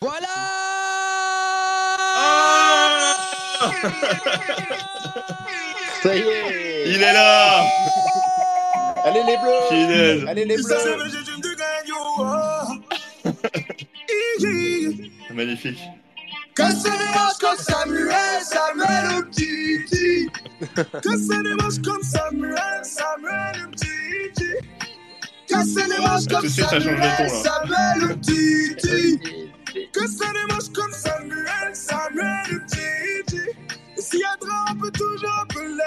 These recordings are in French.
Voilà Ça y est Il est là Allez les bleus Fidèle. Allez les bleus Magnifique. Cassez-les-manches comme Samuel, Samuel le petit. Cassez-les-manches comme Samuel, Samuel le petit. Cassez-les-manches comme de suite, ça change de ton, là. Samuel, Samuel le petit. Cassez-les-manches comme Samuel, Samuel le petit. Et s'il y a trop, on peut toujours appeler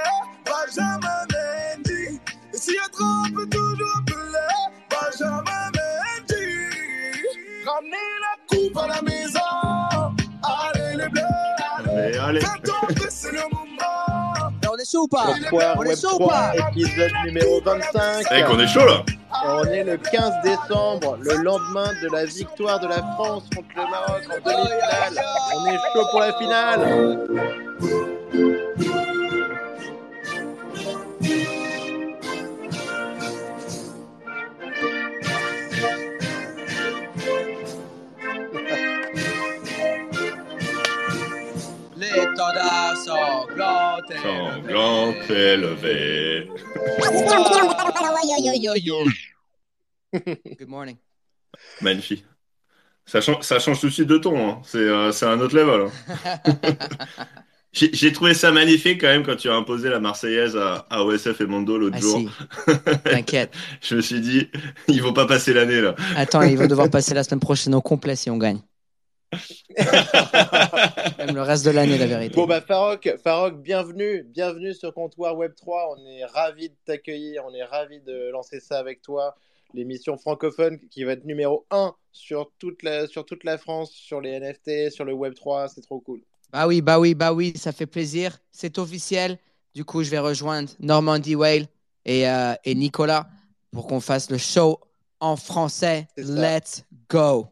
Benjamin Mendy. Et s'il y a trop, on peut toujours appeler Benjamin Mendy. Ramenez la coupe à la maison. Allez les bleus, Allez, allez. Faites c'est le moment. On est chaud ou pas Bonsoir, On est Web chaud ou 3, pas épisode numéro 25. Eh, qu'on est chaud là On est le 15 décembre, le lendemain de la victoire de la France contre le Maroc en demi-finale. On est chaud pour la finale. Good morning. Magnifique. Ça change, ça change tout de suite de ton. hein. C'est euh, c'est un autre level. hein. J'ai trouvé ça magnifique quand même quand tu as imposé la Marseillaise à, à OSF et Mondo l'autre Ah jour. si, t'inquiète. Je me suis dit, ils vont pas passer l'année là. Attends, il va devoir passer la semaine prochaine au complet si on gagne. Même le reste de l'année, la vérité. Bon bah Farok, Farok, bienvenue, bienvenue sur Comptoir Web 3. On est ravis de t'accueillir, on est ravis de lancer ça avec toi. L'émission francophone qui va être numéro 1 sur toute la, sur toute la France, sur les NFT, sur le Web 3, c'est trop cool. Bah oui, bah oui, bah oui, ça fait plaisir. C'est officiel. Du coup, je vais rejoindre Normandie Whale et, euh, et Nicolas pour qu'on fasse le show en français. Let's go.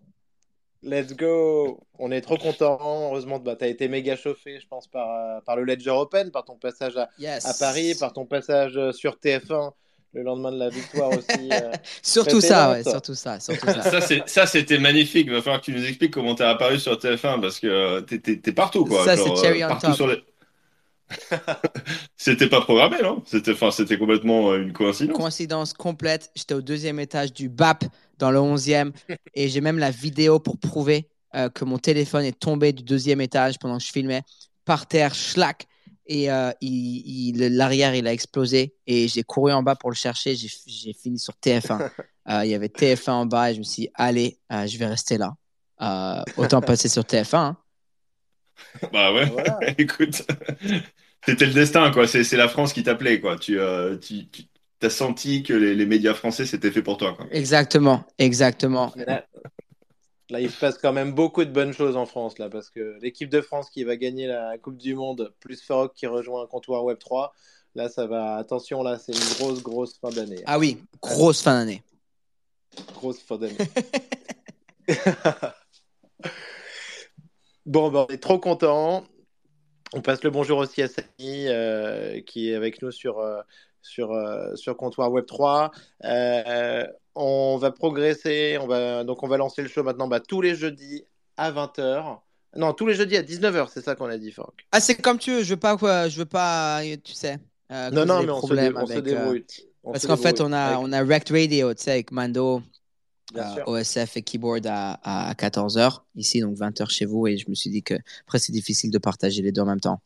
Let's go On est trop content. Heureusement, bah, tu as été méga chauffé, je pense, par, euh, par le Ledger Open, par ton passage à, Yes. à Paris, par ton passage euh, sur TF1 le lendemain de la victoire aussi. euh. Surtout ça, ouais, surtout ça, surtout ça. Ça, c'était magnifique. Il va falloir que tu nous expliques comment t'es apparu sur TF1 parce que euh, t'es- t'es partout, quoi. Ça, c'est cherry euh, on partout top. sur les- C'était pas programmé, non? C'était complètement euh, une coïncidence. Coïncidence complète, j'étais au deuxième étage du BAP dans le 11e et j'ai même la vidéo pour prouver euh, que mon téléphone est tombé du deuxième étage pendant que je filmais par terre, schlack. Et euh, il- il- le- l'arrière, il a explosé et j'ai couru en bas pour le chercher. J'ai fini sur TF1. Euh, il y avait TF1 en bas et je me suis dit, allez, euh, je vais rester là. Euh, autant passer sur TF1. hein. Bah ouais, Voilà. écoute, c'était le destin, quoi. C'est c'est la France qui t'appelait, quoi. Tu, euh, tu, tu as senti que les, les médias français c'était fait pour toi, quoi. Exactement, exactement. Là, là, il se passe quand même beaucoup de bonnes choses en France, là, parce que l'équipe de France qui va gagner la Coupe du Monde, plus Farok qui rejoint un comptoir Web 3, là, ça va. Attention, là, c'est une grosse, grosse fin d'année. Ah oui, grosse fin d'année. Grosse fin d'année. bon, ben, on est trop contents. On passe le bonjour aussi à Samy, euh, qui est avec nous sur, euh, sur, euh, sur Comptoir Web 3. Euh, on va progresser. On va, donc, on va lancer le show maintenant bah, tous les jeudis à 20h. Non, tous les jeudis à 19h, c'est ça qu'on a dit, Franck. Ah, c'est comme tu veux, je veux pas, quoi, je veux pas, tu sais. euh, Non, non, mais on se, problèmes on se avec, débrouille. On Parce qu'en fait, on a, Avec- on a Rect Radio, tu sais, avec Mando, euh. OSF et Keyboard à, à 14h ici, donc 20h chez vous. Et je me suis dit que après, c'est difficile de partager les deux en même temps.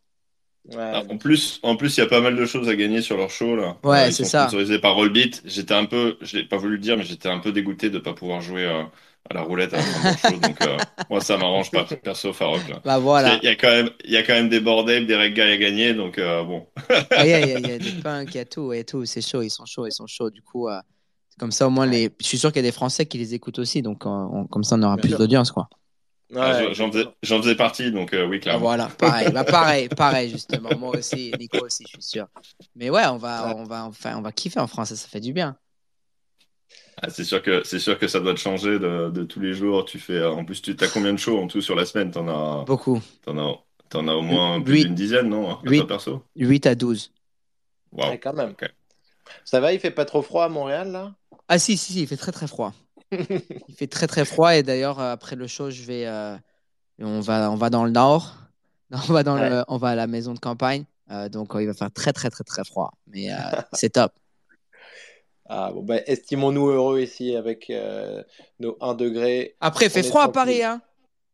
Ouais, Ah, En plus, en plus, il y a pas mal de choses à gagner sur leur show là. Ouais, ils c'est sont ça. sponsorisés par Rollbeat. J'étais un peu, je l'ai pas voulu le dire, mais j'étais un peu dégoûté de pas pouvoir jouer euh, à la roulette à show. Donc euh, moi, ça m'arrange pas perso Farok là. Bah voilà. Il y a quand même, il y a quand même des bordels, des reggae à gagner, donc euh, bon. Ah, Il y, a, il y y a des punks, il y a tout, et tout. C'est chaud, ils sont chauds, ils sont chauds. Du coup, euh, comme ça, au moins, les... je suis sûr qu'il y a des Français qui les écoutent aussi. Donc, euh, on- comme ça, on aura Bien plus d'audience, quoi. Ah, Ouais, J'en faisais, partie, donc euh, oui, Ah, clairement. voilà, pareil, bah, pareil, pareil, justement. Moi aussi, Nico aussi, je suis sûr. Mais ouais, on va, on va, enfin, on va kiffer en France, ça, ça fait du bien. Ah, c'est sûr que c'est sûr que ça doit te changer de, de tous les jours. Tu fais, euh, en plus, tu as combien de shows en tout sur la semaine? T'en as, Beaucoup. t'en as, t'en as au moins plus Huit. d'une dizaine, non? À Huit. toi perso? 8 à 12. Waouh. Ouais, quand même. Ça va, il fait pas trop froid à Montréal, là? Ah si, si, si, il fait très très froid. Il fait très très froid et d'ailleurs euh, après le show, je vais, euh, on va, on va dans le nord, on va dans le, on va à la maison de campagne, euh, donc euh, il va faire très très très très froid, mais euh, c'est top. Ah, bon, bah, estimons-nous heureux ici avec euh, nos 1 degré. Après, il fait froid à. Paris, hein.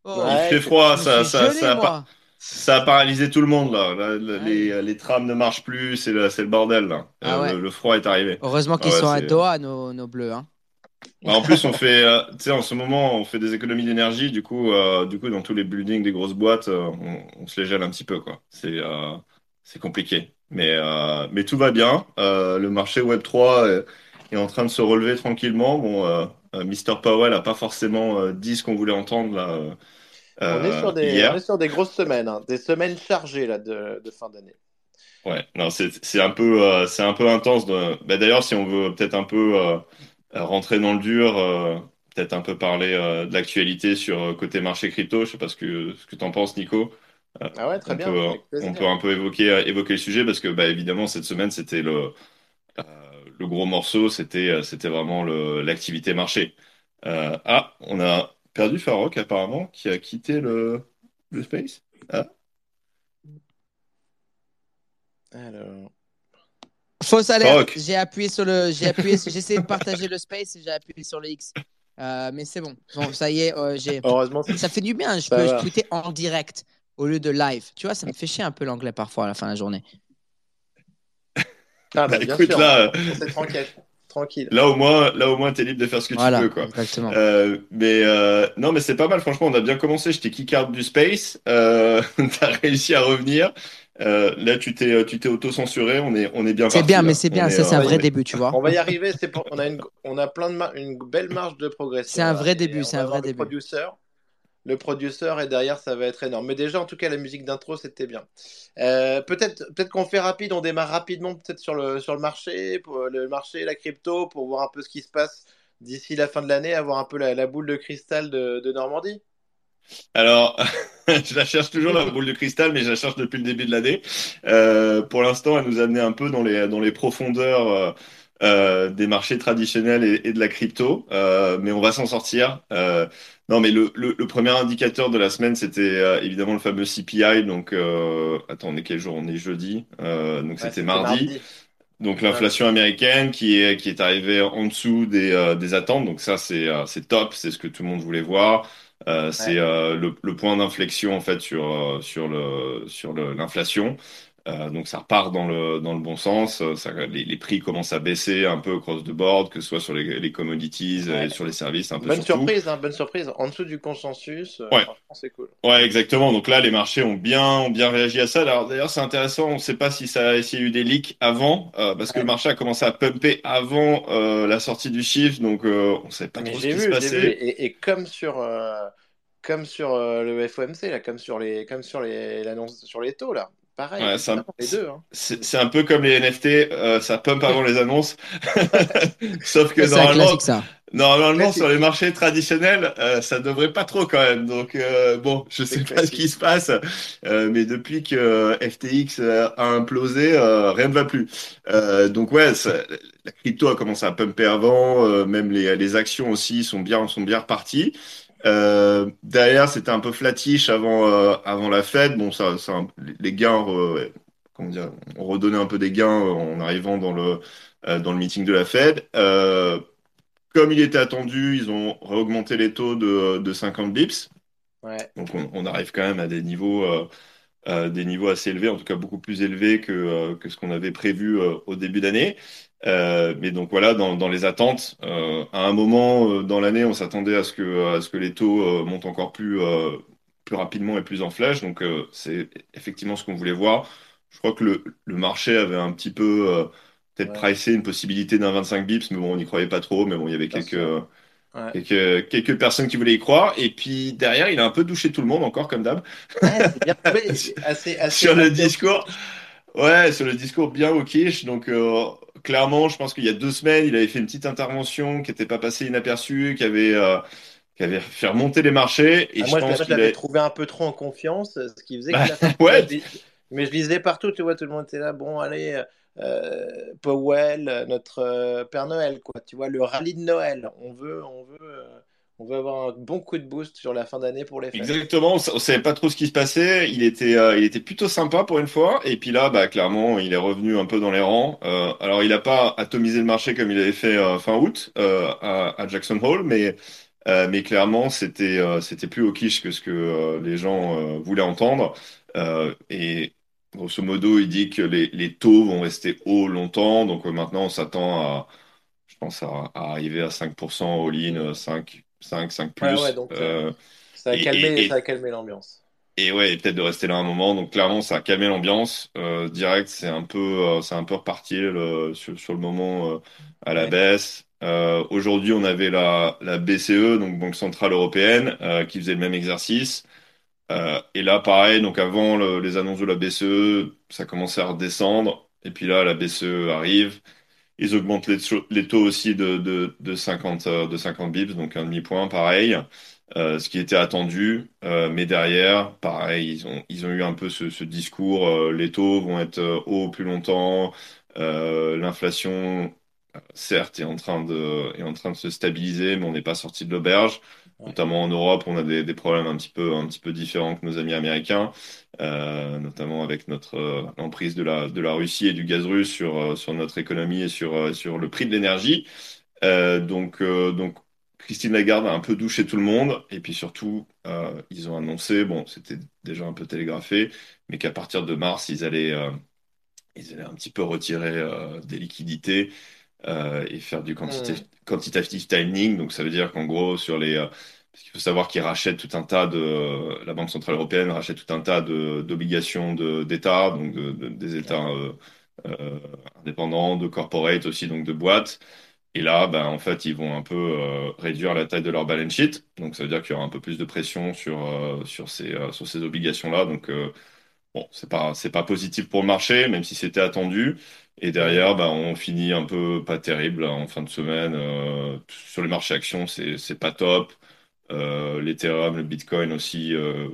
Oh, Ouais, Il fait froid, ça, ça, gelé, ça, a moi. pas- ça a paralysé tout le monde là. Ouais. les, les trams ne marchent plus, c'est le, c'est le bordel là. Ah Euh, ouais. le, le froid est arrivé. Heureusement qu'ils Ah ouais, sont à Doha, nos, nos bleus. Hein. Bah, en plus, on fait, euh, tu sais, en ce moment, on fait des économies d'énergie. Du coup, euh, du coup, dans tous les buildings des grosses boîtes, euh, on, on se les gèle un petit peu, quoi. C'est, euh, c'est compliqué. Mais, euh, mais tout va bien. Euh, le marché Web 3 est, est en train de se relever tranquillement. Bon, euh, euh, Mr. Powell a pas forcément euh, dit ce qu'on voulait entendre là. euh, On est, sur des, on est sur des grosses semaines, hein, des semaines chargées là, de, de fin d'année. Ouais, non, c'est c'est un peu euh, c'est un peu intense. De... bah, d'ailleurs, si on veut peut-être un peu euh, rentrer dans le dur, euh, peut-être un peu parler euh, de l'actualité sur euh, côté marché crypto. Je sais pas ce que ce que t'en penses, Nico. Ah ouais, très on bien. peut on peut un peu évoquer euh, évoquer le sujet parce que bah évidemment cette semaine c'était le euh, le gros morceau, c'était euh, c'était vraiment l'activité marché. Euh, ah, on a perdu Farok apparemment qui a quitté le le space. Ah. Alors, Fausse alerte. J'ai appuyé sur le, j'ai appuyé, essayé de partager le space et j'ai appuyé sur le X. Euh, mais c'est bon. Bon, ça y est, euh, j'ai. heureusement, Ça fait du bien. Je Ça peux va. tweeter en direct au lieu de live. Tu vois, ça me fait chier un peu l'anglais parfois à la fin de la journée. ah, bah, Bah, bien écoute, sûr. là, C'est tranquille. tranquille. Là au moins, là au moins, t'es libre de faire ce que Voilà, tu peux, quoi. exactement. Euh, mais euh, non, mais c'est pas mal. Franchement, on a bien commencé. Je t'ai kickard du space. Euh, t'as réussi à revenir. Euh, là, tu t'es, tu t'es auto-censuré. On est, on est bien C'est bien, là. mais c'est bien. Ça, est, c'est un euh, vrai on est- début, tu vois. On va y arriver. C'est pour... on a une, on a plein de mar- une belle marge de progression. C'est un vrai début, on c'est un vrai début. Producer, le producer et derrière ça va être énorme. Mais déjà, en tout cas, la musique d'intro c'était bien. Euh, peut-être, peut-être qu'on fait rapide. On démarre rapidement peut-être sur le sur le marché, pour le marché, la crypto, pour voir un peu ce qui se passe d'ici la fin de l'année, avoir un peu la, la boule de cristal de, de Normandie. Alors, je la cherche toujours la boule de cristal, mais je la cherche depuis le début de l'année. Euh, pour l'instant, elle nous a amené un peu dans les dans les profondeurs euh, euh, des marchés traditionnels et, et de la crypto, Euh, mais on va s'en sortir. Non, mais le, le, le premier indicateur de la semaine, c'était évidemment le fameux CPI. Donc, attends, on est quel jour? On est jeudi. Donc Ouais, c'était mardi. Donc l'inflation américaine qui est qui est arrivée en dessous des euh, des attentes. Donc ça c'est euh, c'est top, c'est ce que tout le monde voulait voir. Euh, c'est euh, le, le point d'inflexion en fait sur euh, sur le sur le- l'inflation. Euh, donc ça repart dans le dans le bon sens. Euh, Ça, les, les prix commencent à baisser un peu across the board, que ce soit sur les, les commodities Ouais. et sur les services, un peu Bonne surprise, hein, bonne surprise. En dessous du consensus, euh, Ouais. c'est cool. Ouais, exactement. Donc là, les marchés ont bien, ont bien réagi à ça. Alors d'ailleurs, c'est intéressant. On ne sait pas si ça, s'il y a eu des leaks avant, euh, parce que le marché a commencé à pumper avant euh, la sortie du chiffre. Donc euh, on ne savait pas Mais trop ce j'ai qui se vu, passait. vu, et, et comme sur, euh, comme sur euh, le FOMC, là, comme sur les, comme sur les, l'annonce sur les taux, là. Pareil, Ouais, ça- évidemment, les deux. Hein. C'est c'est un peu comme les NFT, euh, ça pump avant les annonces. Sauf que normalement, ça. sur les marchés traditionnels, euh, ça devrait pas trop quand même. Donc euh, bon, je sais pas ce qui se passe, euh, mais depuis que FTX a implosé, euh, rien ne va plus. Euh, donc ouais, ça- la crypto a commencé à pumper avant, euh, même les, les actions aussi sont bien sont bien reparties. Euh, derrière, c'était un peu flattish avant euh, avant la Fed. Bon, ça, ça les gains, euh, comment dire, on redonnait un peu des gains euh, en arrivant dans le euh, dans le meeting de la Fed. Euh, comme il était attendu, ils ont réaugmenté les taux de, de 50 bips. Ouais. Donc on, on arrive quand même à des niveaux, euh, euh, des niveaux assez élevés, en tout cas beaucoup plus élevés que, euh, que ce qu'on avait prévu au début d'année. Euh, mais donc voilà, dans, dans les attentes, euh, à un moment euh, dans l'année, on s'attendait à ce que, à ce que les taux euh, montent encore plus, euh, plus rapidement et plus en flèche. Donc euh, c'est effectivement ce qu'on voulait voir. Je crois que le, le marché avait un petit peu euh, peut-être Ouais. pricé une possibilité d'un 25 bips, mais bon, on n'y croyait pas trop. Mais bon, il y avait quelques. Ouais. quelques, quelques personnes qui voulaient y croire. Et puis derrière, il a un peu douché tout le monde encore, comme d'hab. Ouais, sur le discours. Ouais, sur le discours bien au quiche. Donc, euh, clairement, je pense qu'il y a deux semaines, il avait fait une petite intervention qui n'était pas passée inaperçue, qui avait, euh, qui avait fait remonter les marchés. Et Ah, je moi, pense je qu'il l'avais a... trouvé un peu trop en confiance, ce qui faisait Bah, ouais. Mais je lisais partout, tu vois, tout le monde était là. Bon, allez, euh, Powell, notre euh, Père Noël, quoi. Tu vois, le rallye de Noël. On veut, on veut, euh, on veut avoir un bon coup de boost sur la fin d'année pour les fêtes. Exactement, on on savait pas trop ce qui se passait. Il était, euh, il était plutôt sympa pour une fois. Et puis là, bah, clairement, il est revenu un peu dans les rangs. Euh, alors, il a pas atomisé le marché comme il avait fait euh, fin août à, Jackson Hole, mais, mais clairement, c'était, c'était plus au quiche que ce que les gens voulaient entendre. Et grosso modo, il dit que les, taux vont rester hauts longtemps. Donc maintenant, on s'attend à, je pense, à, à arriver à 5% all-in, euh, 5, 5, 5 plus. Ouais, ouais, donc, Euh, Ça a Et- calmé, et- ça a calmé l'ambiance. et ouais, et peut-être de rester là un moment. Donc clairement, ça a calmé l'ambiance. Euh, direct, c'est un peu, euh, c'est un peu reparti le- sur, sur le moment à la Ouais. baisse. Aujourd'hui, on avait la, la BCE, donc Banque Centrale Européenne, qui faisait le même exercice. Et là, pareil, donc avant le- les annonces de la BCE, ça commençait à redescendre. Et puis là, la BCE arrive. Ils augmentent les, taux- aussi de, de, de 50, euh, de 50 bips, donc un demi-point, pareil, euh, ce qui était attendu. Euh, mais derrière, pareil, ils ont, eu un peu ce, discours, les taux vont être hauts plus longtemps, l'inflation, certes, est en train de se stabiliser, mais on n'est pas sorti de l'auberge. Notamment en Europe, on a des, problèmes un petit peu, différents que nos amis américains euh, notamment avec notre euh, emprise de la, Russie et du gaz russe sur, euh, notre économie et sur, le prix de l'énergie. Donc, Christine Lagarde a un peu douché tout le monde. Et puis surtout, ils ont annoncé, bon, c'était déjà un peu télégraphé, mais qu'à partir de mars, ils allaient, un petit peu retirer des liquidités euh, et faire du quantitative, quantitative tightening. Donc, ça veut dire qu'en gros, sur les. euh, parce qu'il faut savoir qu'ils rachètent tout un tas de. La Banque Centrale Européenne rachète tout un tas d'obligations d'État, donc de- de- des États euh, euh, indépendants, de corporate aussi, donc de boîtes. Et là, ben, en fait, ils vont un peu euh, réduire la taille de leur balance sheet. Donc, ça veut dire qu'il y aura un peu plus de pression sur, euh, sur ces, euh, sur ces obligations-là. Donc, euh, bon, c'est pas, c'est pas positif pour le marché, même si c'était attendu. Et derrière, ben, on finit un peu pas terrible là, en fin de semaine. Euh, sur les marchés actions, c'est, c'est pas top. Euh, l'Ethereum, le Bitcoin aussi euh,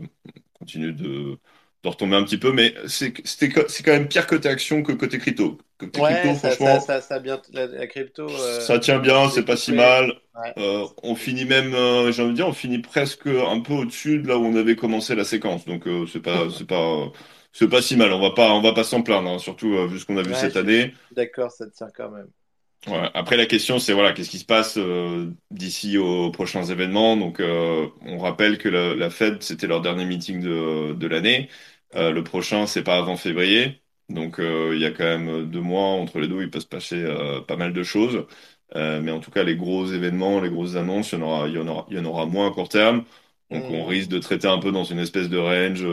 continue de, de retomber un petit peu, mais c'est c'était co- c'est quand même pire côté action que côté crypto. Côté Ouais, crypto, ça, franchement, ça, ça, ça a bien, la, la crypto. euh, ça tient bien, c'est pas si mal. Ouais. Euh, on finit même, euh, j'ai envie de dire, on finit presque un peu au-dessus de là où on avait commencé la séquence. Donc euh, c'est pas, c'est pas, c'est pas si mal. On va pas, on va pas s'en plaindre, hein, surtout euh, vu ce qu'on a vu Ouais, cette année. D'accord, ça tient quand même. Ouais. Après, la question, c'est voilà, qu'est-ce qui se passe euh, d'ici aux prochains événements? Donc, euh, on rappelle que la, la Fed, c'était leur dernier meeting de, de l'année. Le prochain, c'est pas avant février. Donc, il y a quand même deux mois entre les deux, il peut se passer pas mal de choses. Mais en tout cas, les gros événements, les grosses annonces, il y en aura, il y en aura, il y en aura moins à court terme. Donc, on Mhm. risque de traiter un peu dans une espèce de range.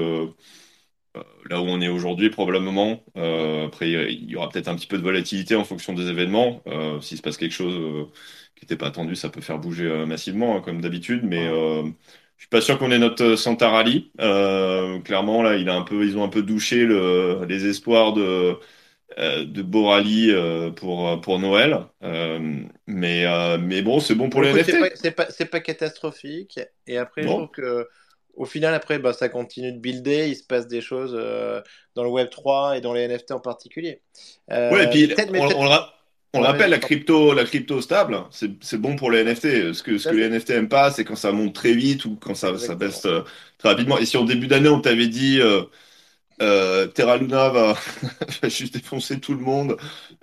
Euh, là où on est aujourd'hui probablement. Euh, après, il y aura peut-être un petit peu de volatilité en fonction des événements. Euh, S'il se passe quelque chose euh, qui n'était pas attendu, ça peut faire bouger massivement, hein, comme d'habitude. Mais je suis pas sûr qu'on ait notre Santa Rally. Clairement, là, il a un peu, ils ont un peu douché le, les espoirs de de beaux rallyes pour pour Noël. Mais mais bon, c'est bon pour les c'est NFT. pas, c'est pas, c'est pas catastrophique. Et après, je trouve que au final, après, bah, ça continue de builder. Il se passe des choses euh, dans le Web 3 et dans les NFT en particulier. Euh, Ouais, et puis peut-être- mais on, on le ra- on le Ouais, rappelle, la crypto, la crypto stable, c'est c'est bon pour les NFT. Ce que, ce que les NFT aiment pas, c'est quand ça monte très vite ou quand ça, baisse euh, très rapidement. Et si en début d'année, on t'avait dit euh, euh, Terra Luna va, va juste défoncer tout le monde,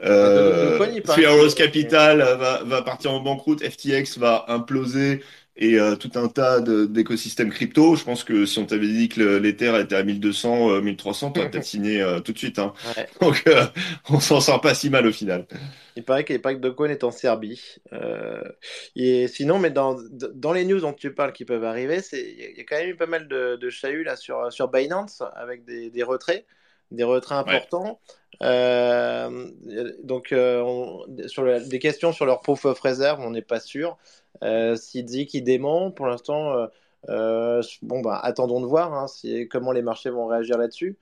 euh, Dogecoin, il paraît Three Capital va, va partir en banqueroute, FTX va imploser et euh, tout un tas de- d'écosystèmes crypto. Je pense que si on t'avait dit que le- l'Ether était à 1200, euh, 1300, t'aurais peut-être signé euh, tout de suite. Hein. Ouais. Donc, euh, on s'en sort pas si mal au final. Il paraît que, paraît que Dogecoin est en Serbie. Et sinon, mais dans, dans les news dont tu parles qui peuvent arriver, il y, a- quand même eu pas mal de, de chahuts là, sur, sur Binance avec des, des retraits, des retraits importants. Euh, donc, euh, on- sur le- des questions sur leur proof of reserve, on n'est pas sûr. Euh, S'il dit qu'il dément, pour l'instant, euh, euh, bon, bah, attendons de voir hein, si, comment les marchés vont réagir là-dessus.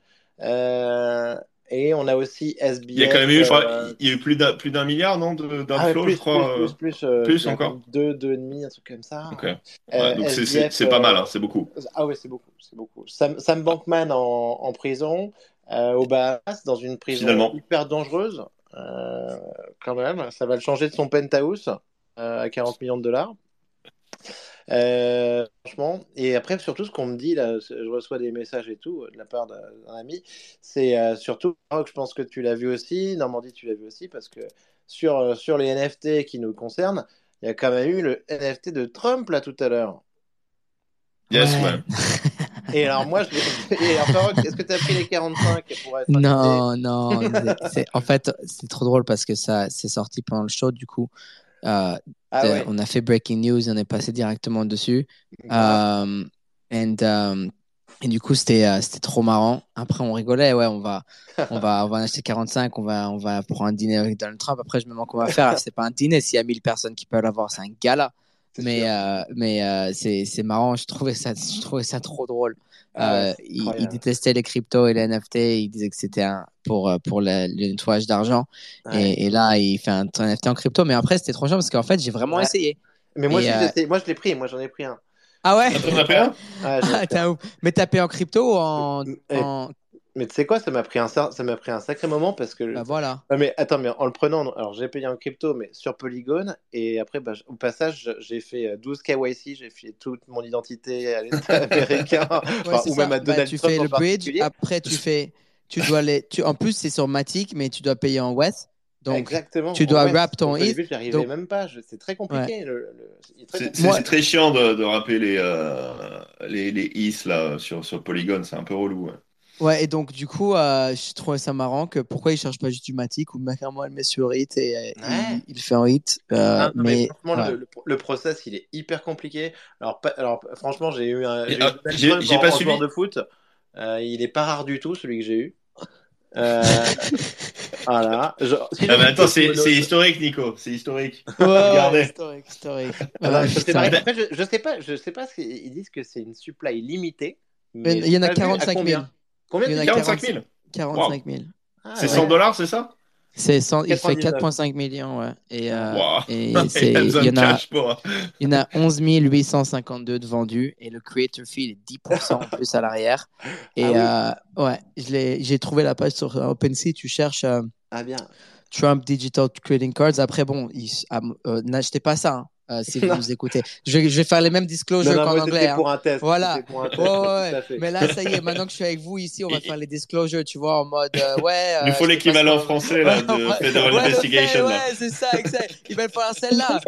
Et on a aussi SBF. Il y a quand même eu, je crois, euh, il y a eu plus d'un plus d'un milliard, non, de- ah, d'inflow, plus, je crois. plus, euh, encore Deux, deux et demi, un truc comme ça. Ok. Euh, Ouais, donc c'est- pas mal, hein, c'est beaucoup. Ah oui, c'est beaucoup, c'est beaucoup. Sam, Sam Bankman en, en prison, aux Bahamas dans une prison Finalement. hyper dangereuse. Quand même, ça va le changer de son penthouse à 40 millions de dollars. Euh, franchement, et après, surtout, ce qu'on me dit, là, je reçois des messages et tout de la part d'un ami, c'est euh, surtout, je pense que tu l'as vu aussi, Normandie, tu l'as vu aussi, parce que sur, euh, sur les NFT qui nous concernent, il y a quand même eu le NFT de Trump là tout à l'heure. Yes, Ouais. Et alors, moi, je est-ce que tu as pris les 45 pour être Non, non. c'est- en fait, c'est trop drôle parce que ça c'est sorti pendant le show. Du coup, euh, Ah ouais. on a fait breaking news on est passé directement dessus. Um, and, um, et du coup, c'était euh, trop marrant. Après, on rigolait. Ouais, on va, on va, on va en acheter 45. On va, on va prendre un dîner avec Donald Trump. Après, je me demande qu'on va faire. C'est pas un dîner. S'il y a 1000 personnes qui peuvent l'avoir, c'est un gala. Mais, euh, mais euh, c'est c'est marrant. Je trouvais ça, je trouvais ça trop drôle. Ah ouais, Euh, il, détestait les cryptos et les NFT. Il disait que c'était pour, euh, pour le, le nettoyage d'argent. Ouais. Et, et là, il fait un, un NFT en crypto. Mais après, c'était trop chiant parce qu'en fait, j'ai vraiment Ouais. essayé. Mais moi, Et, je, euh, moi, je l'ai pris. Moi, j'en ai pris un. Ah ouais? T'en as pris un? Ah, Ah. Mais t'as payé en crypto ou en. En... Mais tu sais quoi, ça m'a pris un ça m'a pris un sacré moment parce que Bah voilà. Ah, mais attends, mais en le prenant, non, alors j'ai payé en crypto, mais sur Polygon, et après, bah, au passage, j'ai fait euh, 12 KYC, j'ai fait toute mon identité à l'État américain, Ouais, enfin, c'est ou ça. même à Bah, Donald tu Trump fais en le bridge, après tu fais, tu dois les, tu, en plus c'est sur Matic, mais tu dois payer en West, donc Exactement. tu dois Ouais, wrap ton ETH, début, j'y arrivais donc- même pas, je- c'est très compliqué. le- très C'est compliqué. c'est- Moi- c'est très chiant de, de rappeler les, euh, les, les is là, sur, sur Polygon, c'est un peu relou. ouais. Ouais, et donc du coup, euh, je trouvais ça marrant que pourquoi il cherche pas juste du Matic ou carrément elle met sur hit et Ouais. il, il fait en hit, euh, Ah, non, mais mais franchement, ouais. le, le- le process, il est hyper compliqué. Alors, pas- alors franchement, j'ai eu un j'ai ah, pas suivi. de foot. Euh, il est pas rare du tout, celui que j'ai eu. Euh, voilà. Genre, si Ah, je- mais attends, c'est historique, Nico, c'est historique. Ouais, ouais, Regardez. historique, historique. Alors, c'est putain. vrai. Après, je, je sais pas, je sais pas ce qu'ils disent que c'est une supply limitée. Mais il y en a j'ai pas vu à 45 000. Combien, Il y en a tu dis 45 000 45 000. Ah, C'est ouais. 100 dollars, c'est ça? C'est 100 il fait 99. 4,5 millions, ouais. Et, euh, Wow. et Il y en a, cash pour. Il y en a 11 852 de vendus et le creator fee est 10% en plus à l'arrière. Et Ah euh, ouais, j'ai trouvé la page sur OpenSea. Tu cherches euh, Ah bien. Trump Digital Trading Cards. Après, bon, il- ah, euh, n'achetez pas ça hein, euh, si vous nous écoutez. Je vais, je vais faire les mêmes disclosures qu'en anglais. hein. pour un test. Voilà. Pour un test, Ouais, ouais. Mais là, ça y est, maintenant que je suis avec vous ici, on va faire les disclosures, tu vois, en mode euh, ouais. Il nous euh, faut l'équivalent français là, de Federal ouais, Investigation. fait, là. ouais, c'est ça, exact. Veulent faire In celle-là.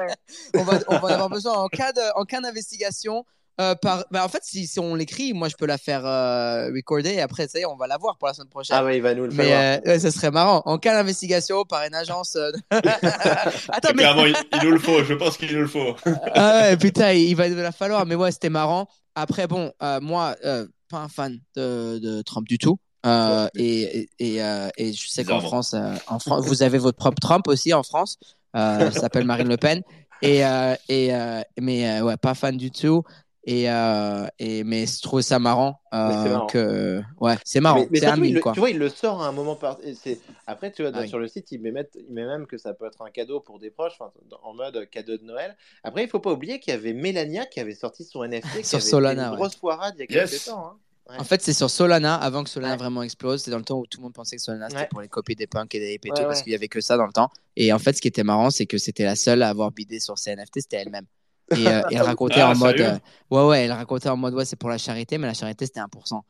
hein. on va, on va en avoir besoin en cas de, en cas d'investigation. Euh, par, bah, en fait, si, si on l'écrit, moi je peux la faire euh, recorder et après, ça y est, on va la voir pour la semaine prochaine. Ah ouais, il va nous le mais faire. euh, ouais, ça serait marrant. En cas d'investigation par une agence. euh, Attends, mais. Clairement, il, il nous le faut, je pense qu'il nous le faut. Ah ouais, putain, il va il va la falloir. Mais ouais, c'était marrant. Après, bon, euh, moi, euh, pas un fan de, de Trump du tout. Euh, et, et, et, euh, et je sais qu'en. France, euh, en France, vous avez votre propre Trump aussi en France. Euh, elle s'appelle Marine Le Pen. Et, euh, et euh, mais euh, ouais, pas fan du tout. Et, euh, et mais je trouve ça marrant, euh, marrant. que ouais, c'est marrant. Mais, mais il le- quoi. tu vois, il le sort à un moment par. c'est- Après, tu vois, Ah oui. sur le site, il met, mettre- il met même que ça peut être un cadeau pour des proches, en mode cadeau de Noël. Après, il faut pas oublier qu'il y avait Mélania qui avait sorti son NFT, qui Sur avait fait Solana, une ouais. grosse foirade il y a Yes. quelques temps. hein. Ouais. En fait, c'est sur Solana avant que Solana Ouais. vraiment explose. C'est dans le temps où tout le monde pensait que Solana c'était Ouais. pour les copier des punks et des hippies et Ouais, tout, parce qu'il y avait que ça dans le temps. Et en fait, ce qui était marrant, c'est que c'était la seule à avoir bidé sur ses NFT, c'était elle-même. Et, euh, et elle racontait Ah, en mode, euh, ouais ouais, elle racontait en mode ouais c'est pour la charité, mais la charité c'était 1%.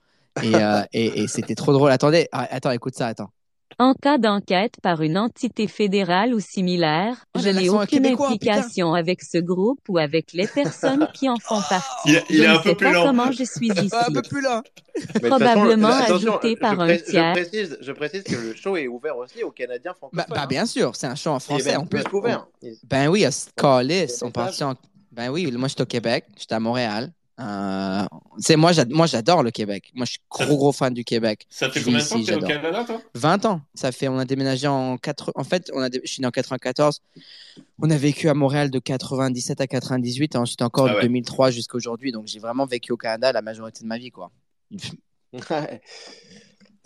Et, euh, et, et c'était trop drôle. Attendez, ah, attends, écoute ça, attends. En cas d'enquête par une entité fédérale ou similaire, Oh, je n'ai aucune implication avec ce groupe ou avec les personnes qui en font partie. Il, il je est ne un peu sais plus pas lent. comment je suis ici. un peu plus là. Façon, Probablement attention, ajouté par un tiers. Je précise, je précise que le show est ouvert aussi aux Canadiens francophones. Bah, bah, hein. bien sûr, c'est un show en Il est français. même On peut, qu'ouvert. Ben oui, à Calis, C'est on partit en... Ben oui, moi j'étais au Québec, j'étais à Montréal. Euh, c'est moi, j'ad- moi j'adore le Québec. Moi je suis gros gros fan du Québec. Ça fait Je combien de temps que ici, t'es au. Canada, toi? 20 ans. Ça fait, on a déménagé en 4 En fait, on a dé- je suis né en 94. On a vécu à Montréal de 97 à 98 et ensuite encore Ah de ouais. 2003 jusqu'à aujourd'hui. Donc j'ai vraiment vécu au Canada la majorité de ma vie, quoi.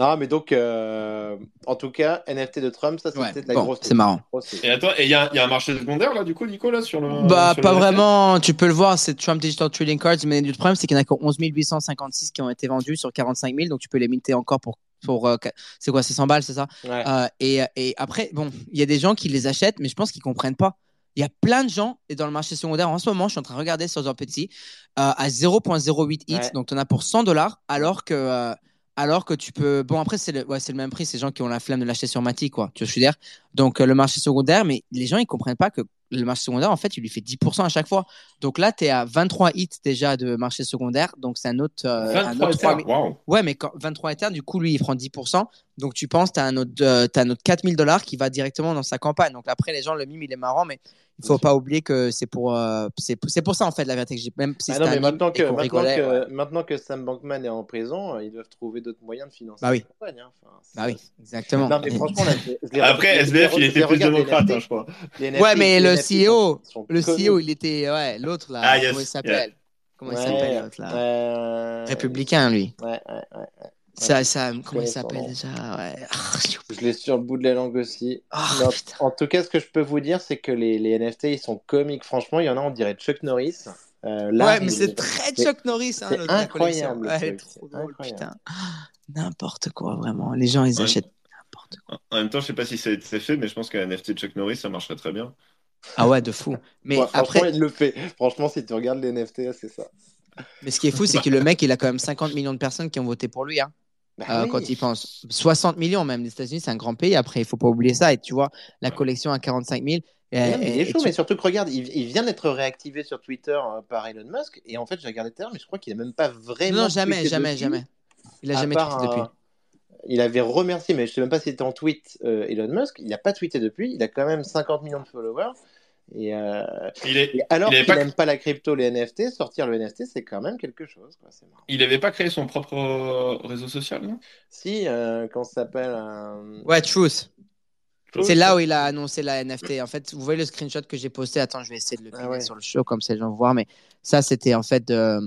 Non, mais donc, euh, en tout cas, NFT de Trump, ça, c'était Ouais, de la bon, grosse. c'est marrant. grosse- Et attends, et il y a, il y a un marché secondaire là, du coup, Nico, là, sur le. Bah, sur pas le vraiment. Tu peux le voir, c'est Trump Digital Trading Cards. Mais le problème, c'est qu'il y en a que 11 856 qui ont été vendus sur 45 000. Donc, tu peux les minter encore pour. pour euh, c'est quoi, c'est 100 balles, c'est ça? Ouais. Euh, et, et après, bon, il y a des gens qui les achètent, mais je pense qu'ils comprennent pas. Il y a plein de gens, et dans le marché secondaire, en ce moment, je suis en train de regarder sur un petit, euh, à 0.08 hits, Ouais. donc tu en as pour 100 dollars, alors que, euh, alors que tu peux. Bon, après, c'est le, ouais, c'est le même prix, c'est les gens qui ont la flemme de l'acheter sur Mati, quoi. Tu vois je veux dire? Donc, euh, le marché secondaire, mais les gens, ils comprennent pas que le marché secondaire, en fait, il lui fait 10% à chaque fois. Donc là, tu es à 23 hits déjà de marché secondaire, donc c'est un autre. euh, un 23 autre Ether, 3000 waouh. Ouais, mais quand 23 Ether, du coup, lui, il prend 10%. Donc, tu penses, tu as un autre, euh, t'as un autre 4000 dollars qui va directement dans sa campagne. Donc, après, les gens, le mime, il est marrant, mais il faut pas oublier que c'est pour, euh, c'est, pour ça, en fait, la vérité que j'ai même si Ah non, mais maintenant que, maintenant, rigolait, que, ouais. maintenant que Sam Bankman est en prison, euh, ils doivent trouver d'autres moyens de financer Bah oui. la campagne. hein. Enfin, Bah oui, exactement. Non, mais Et- franchement, là, je- je l'ai- Après, SBF, il était plus démocrate, hein, je crois. NFT, Ouais, mais le CEO, sont- sont le. CEO, il était, ouais, l'autre là, Ah, yes, comment il s'appelle Comment il s'appelle l'autre là? Républicain, lui. Ouais, ouais, ouais. Ça, ça, comment il s'appelle déjà Ouais. Ah. Je l'ai sur le bout de la langue aussi. Mais en- tout cas, ce que je peux vous dire, c'est que les, les NFT, ils sont comiques. Franchement, il y en a, on dirait Chuck Norris. Euh, là, ouais, mais c'est très Chuck Norris, hein, c'est incroyable, Ouais, est trop drôle, incroyable. putain. N'importe quoi, vraiment. Les gens, ils Ouais. achètent n'importe quoi. En même temps, je sais pas si ça a été fait, mais je pense qu'un NFT de Chuck Norris, ça marcherait très bien. Ah ouais, de fou. Mais Ouais, franchement, après, il le fait. Franchement, si tu regardes les NFT, c'est ça. mais ce qui est fou, c'est que le mec, il a quand même 50 millions de personnes qui ont voté pour lui, hein, Bah euh, oui. quand il pense. 60 millions même. Les États-Unis, c'est un grand pays. Après, il faut pas oublier ça. Et tu vois, la collection à 45 000. et- Ouais, mais il est chaud, tu- mais surtout que regarde, il, il vient d'être réactivé sur Twitter euh, par Elon Musk. Et en fait, j'ai regardé tout à l'heure, mais je crois qu'il a même pas vraiment. Non, jamais, jamais, dessus, jamais. Il a jamais tweeté depuis. un- Il avait remercié, mais je sais même pas si c'était en tweet euh, Elon Musk. Il n'a pas tweeté depuis. Il a quand même 50 millions de followers. Et, euh, Il est, et alors qu'il pas- n'aime pas la crypto, les NFT, sortir le NFT, c'est quand même quelque chose. quoi, C'est marrant. il avait pas créé son propre euh, réseau social, non? Si, euh, quand ça s'appelle. euh, Ouais, Truth. C'est là où il a annoncé la NFT. En fait, vous voyez le screenshot que j'ai posté. Attends, je vais essayer de le Ah ouais. sur le show comme ça les gens vont voir. Mais ça, c'était en fait, euh,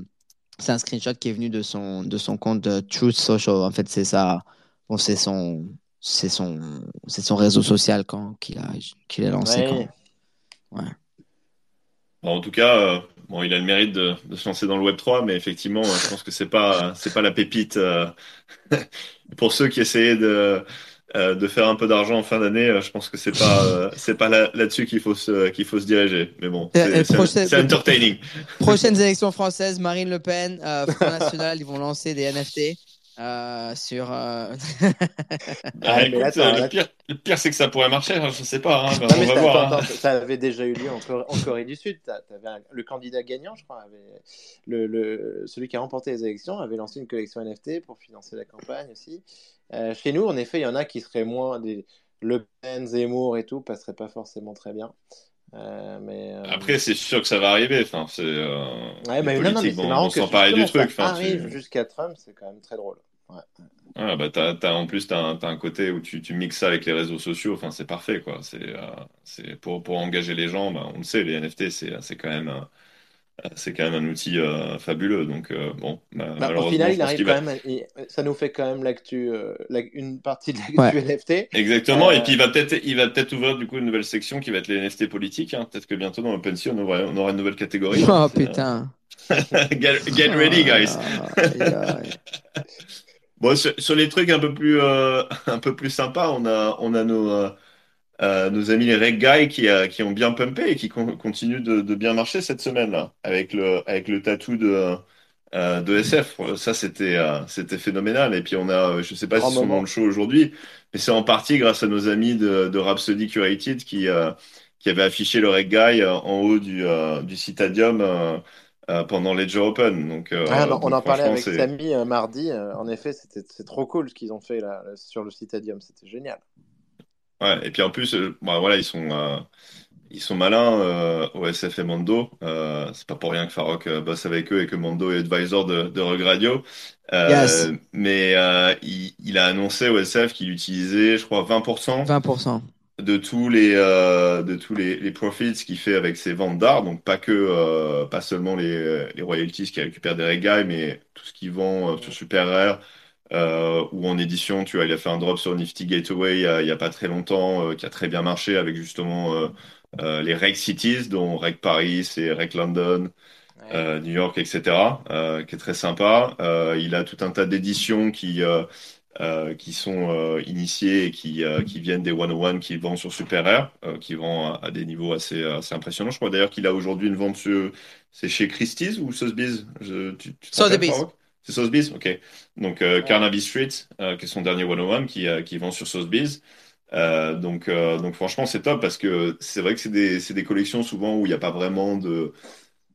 c'est un screenshot qui est venu de son de son compte de Truth Social. En fait, c'est ça. Bon, c'est son c'est son c'est son réseau social quand qu'il a qu'il a lancé. Ouais. Quand... Bon, en tout cas, euh, bon, il a le mérite de, de se lancer dans le Web 3, mais effectivement, euh, je pense que c'est pas, c'est pas la pépite. euh, Pour ceux qui essayaient de, euh, de faire un peu d'argent en fin d'année, je pense que c'est pas, c'est pas là, là-dessus qu'il faut se, qu'il faut se diriger. Mais bon, c'est, entertaining. Prochaines élections françaises, Marine Le Pen, Front National, ils vont lancer des NFT euh, sur. euh, Ah, mais écoute, attends, le pire, le pire, c'est que ça pourrait marcher. hein, je sais pas. hein, Non, on mais va ça, voir. attends, hein. ça avait déjà eu lieu en, Corée, en Corée du Sud. Un- le candidat gagnant, je crois, avait, le, le- celui qui a remporté les élections, avait lancé une collection NFT pour financer la campagne aussi. Euh, chez nous, en effet, il y en a qui seraient moins des Le Pen, Zemmour et tout, passeraient pas forcément très bien. Euh, mais euh, Après, c'est sûr que ça va arriver. Enfin, c'est. euh, ouais, non, non, mais c'est marrant vont que du truc. ça tu- jusqu'à Trump, c'est quand même très drôle. Ouais. Ah, bah, t'as- en plus, tu as, un côté où tu, tu mixes ça avec les réseaux sociaux. Enfin, c'est parfait. Quoi. C'est, euh, pour, pour engager les gens, bah, on le sait, les NFT, c'est, c'est, quand, même, c'est quand même un outil euh, fabuleux. Donc, euh, bon, bah, Bah, au malheureusement, final, il arrive quand va- même. il- ça nous fait quand même l'actu, euh, la- une partie de l'actu Ouais. NFT. Exactement. Euh, Et puis, il va peut-être, il va peut-être ouvrir du coup une nouvelle section qui va être les NFT politiques. hein. Peut-être que bientôt dans OpenSea, on aura, on aura une nouvelle catégorie. Oh putain. get, get ready, guys. Aïe, aïe. Bon, sur, sur les trucs un peu plus, euh, un peu plus sympas, on a, on a nos, euh, nos amis les Reg Guys qui, euh, qui ont bien pumpé et qui con- continuent de, de bien marcher cette semaine-là, avec le, avec le tatou de, euh, de SF. Ça, c'était euh, c'était phénoménal. Et puis, on a, je sais pas Grand si sont moment. dans le show aujourd'hui, mais c'est en partie grâce à nos amis de, de Rhapsody Curated qui, qui avaient affiché le Reg Guy euh, en haut du, du Citadium euh, pendant Ledger Open. Donc, euh, Ah, on, on en parlait avec Samy euh, mardi. en effet, c'était c'est trop cool ce qu'ils ont fait là, sur le Citadium. C'était génial. Ouais, et puis en plus, euh, bah, voilà, ils sont, euh, ils sont malins, euh, OSF et Mando. Euh, c'est pas pour rien que Farok euh, bosse avec eux et que Mando est advisor de, de Rug Radio. Euh, Yes. Mais euh, il, il a annoncé OSF qu'il utilisait, je crois, 20% 20%. de tous les, euh, de tous les, les profits qu'il fait avec ses ventes d'art. Donc pas que, euh, pas seulement les, les royalties qu'il récupère des regailles, mais tout ce qu'il vend euh, sur Super Rare. Euh, ou en édition, tu vois, il a fait un drop sur Nifty Gateway il a, il y a pas très longtemps, euh, qui a très bien marché avec justement euh, euh, les Reg Cities, dont Reg Paris et Reg London, Ouais. euh, New York, etc., euh, qui est très sympa. Euh, il a tout un tas d'éditions qui, euh, euh, qui sont euh, initiées et qui, euh, qui viennent des 101 qui vendent sur Super euh, qui vont à, à des niveaux assez, assez impressionnants. Je crois d'ailleurs qu'il a aujourd'hui une vente sur... C'est chez Christie's ou Sotheby's? Je, tu, tu te rappelles, Sotheby's. C'est Sotheby's? Ok. Donc euh, Carnaby Street, euh, qui est son dernier 101, qui, euh, qui vend sur Sotheby's. Euh, donc, euh, donc franchement, c'est top parce que c'est vrai que c'est des, c'est des collections souvent où il n'y a pas vraiment de,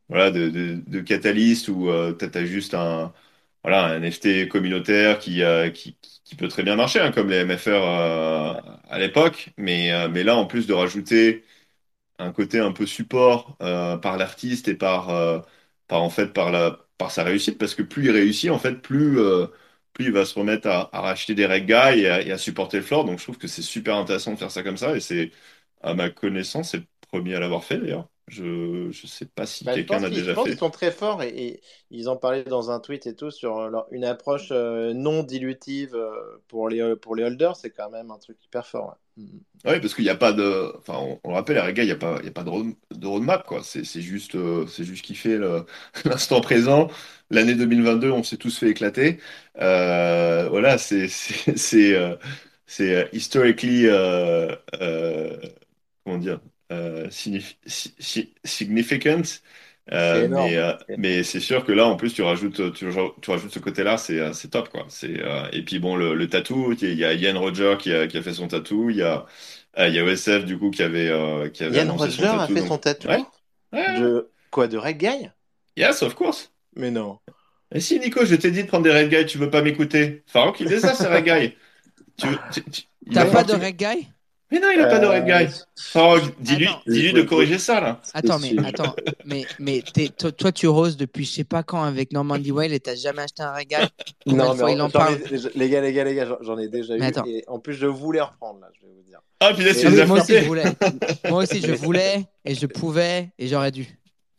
voilà, de, de, de catalyste, où euh, tu as, juste un, voilà, un NFT communautaire qui, euh, qui, qui peut très bien marcher, hein, comme les MFR euh, à l'époque. Mais, euh, mais là, en plus de rajouter un côté un peu support euh, par l'artiste et par, euh, par, en fait, par, la, par sa réussite, parce que plus il réussit, en fait, plus, euh, plus il va se remettre à, racheter des reg guys et et à supporter le floor. Donc je trouve que c'est super intéressant de faire ça comme ça. Et c'est, à ma connaissance, c'est le premier à l'avoir fait d'ailleurs. Je ne sais pas si Bah, je quelqu'un pense l'a je déjà pense fait. qu'ils sont très forts et, et ils en parlaient dans un tweet et tout sur leur- une approche euh, non dilutive euh, pour les, pour les holders. C'est quand même un truc hyper fort. ouais. Mm. Oui, parce qu'il n'y a pas de. Enfin, on, on le rappelle, les guys, il n'y a pas, y a pas de, road- de roadmap, quoi. C'est juste, euh, c'est juste kiffer l'instant présent. L'année 2022, on s'est tous fait éclater. Euh, voilà, c'est euh, euh, historically euh, euh, comment dire? Euh, signif- si- si- significant. Euh, mais euh, mais c'est sûr que là, en plus, tu rajoutes tu, tu rajoutes ce côté-là, c'est c'est top quoi. C'est euh, et puis bon, le, le tatou, il y a Ian Roger qui a, qui a fait son tatou. Il y a euh, il y a OSF du coup qui avait euh, qui avait son Roger a fait donc- son tatou Ouais. Ouais. de quoi de Reg Guy? Yes, of course. Mais non. Et si Nico, je t'ai dit de prendre des red guys, tu veux pas m'écouter? Farouk, il les a ces red guys. Tu, tu- T'as pas de reg guy? Mais non, il a pas de red Euh, guys. Dis-lui, Attends. dis-lui de corriger ça là. Attends, mais attends, mais mais t'es- toi, toi, tu roses depuis je sais pas quand avec Normandy Whale et t'as jamais acheté un. Combien Non, de fois mais il en parle les gars, les gars, les gars, j'en- ai déjà Mais eu. attends. Et en plus, je voulais reprendre là, je vais vous dire. Ah, puis là, tu Ah Ah les as moi aussi je voulais. Moi aussi je voulais et je pouvais et j'aurais dû.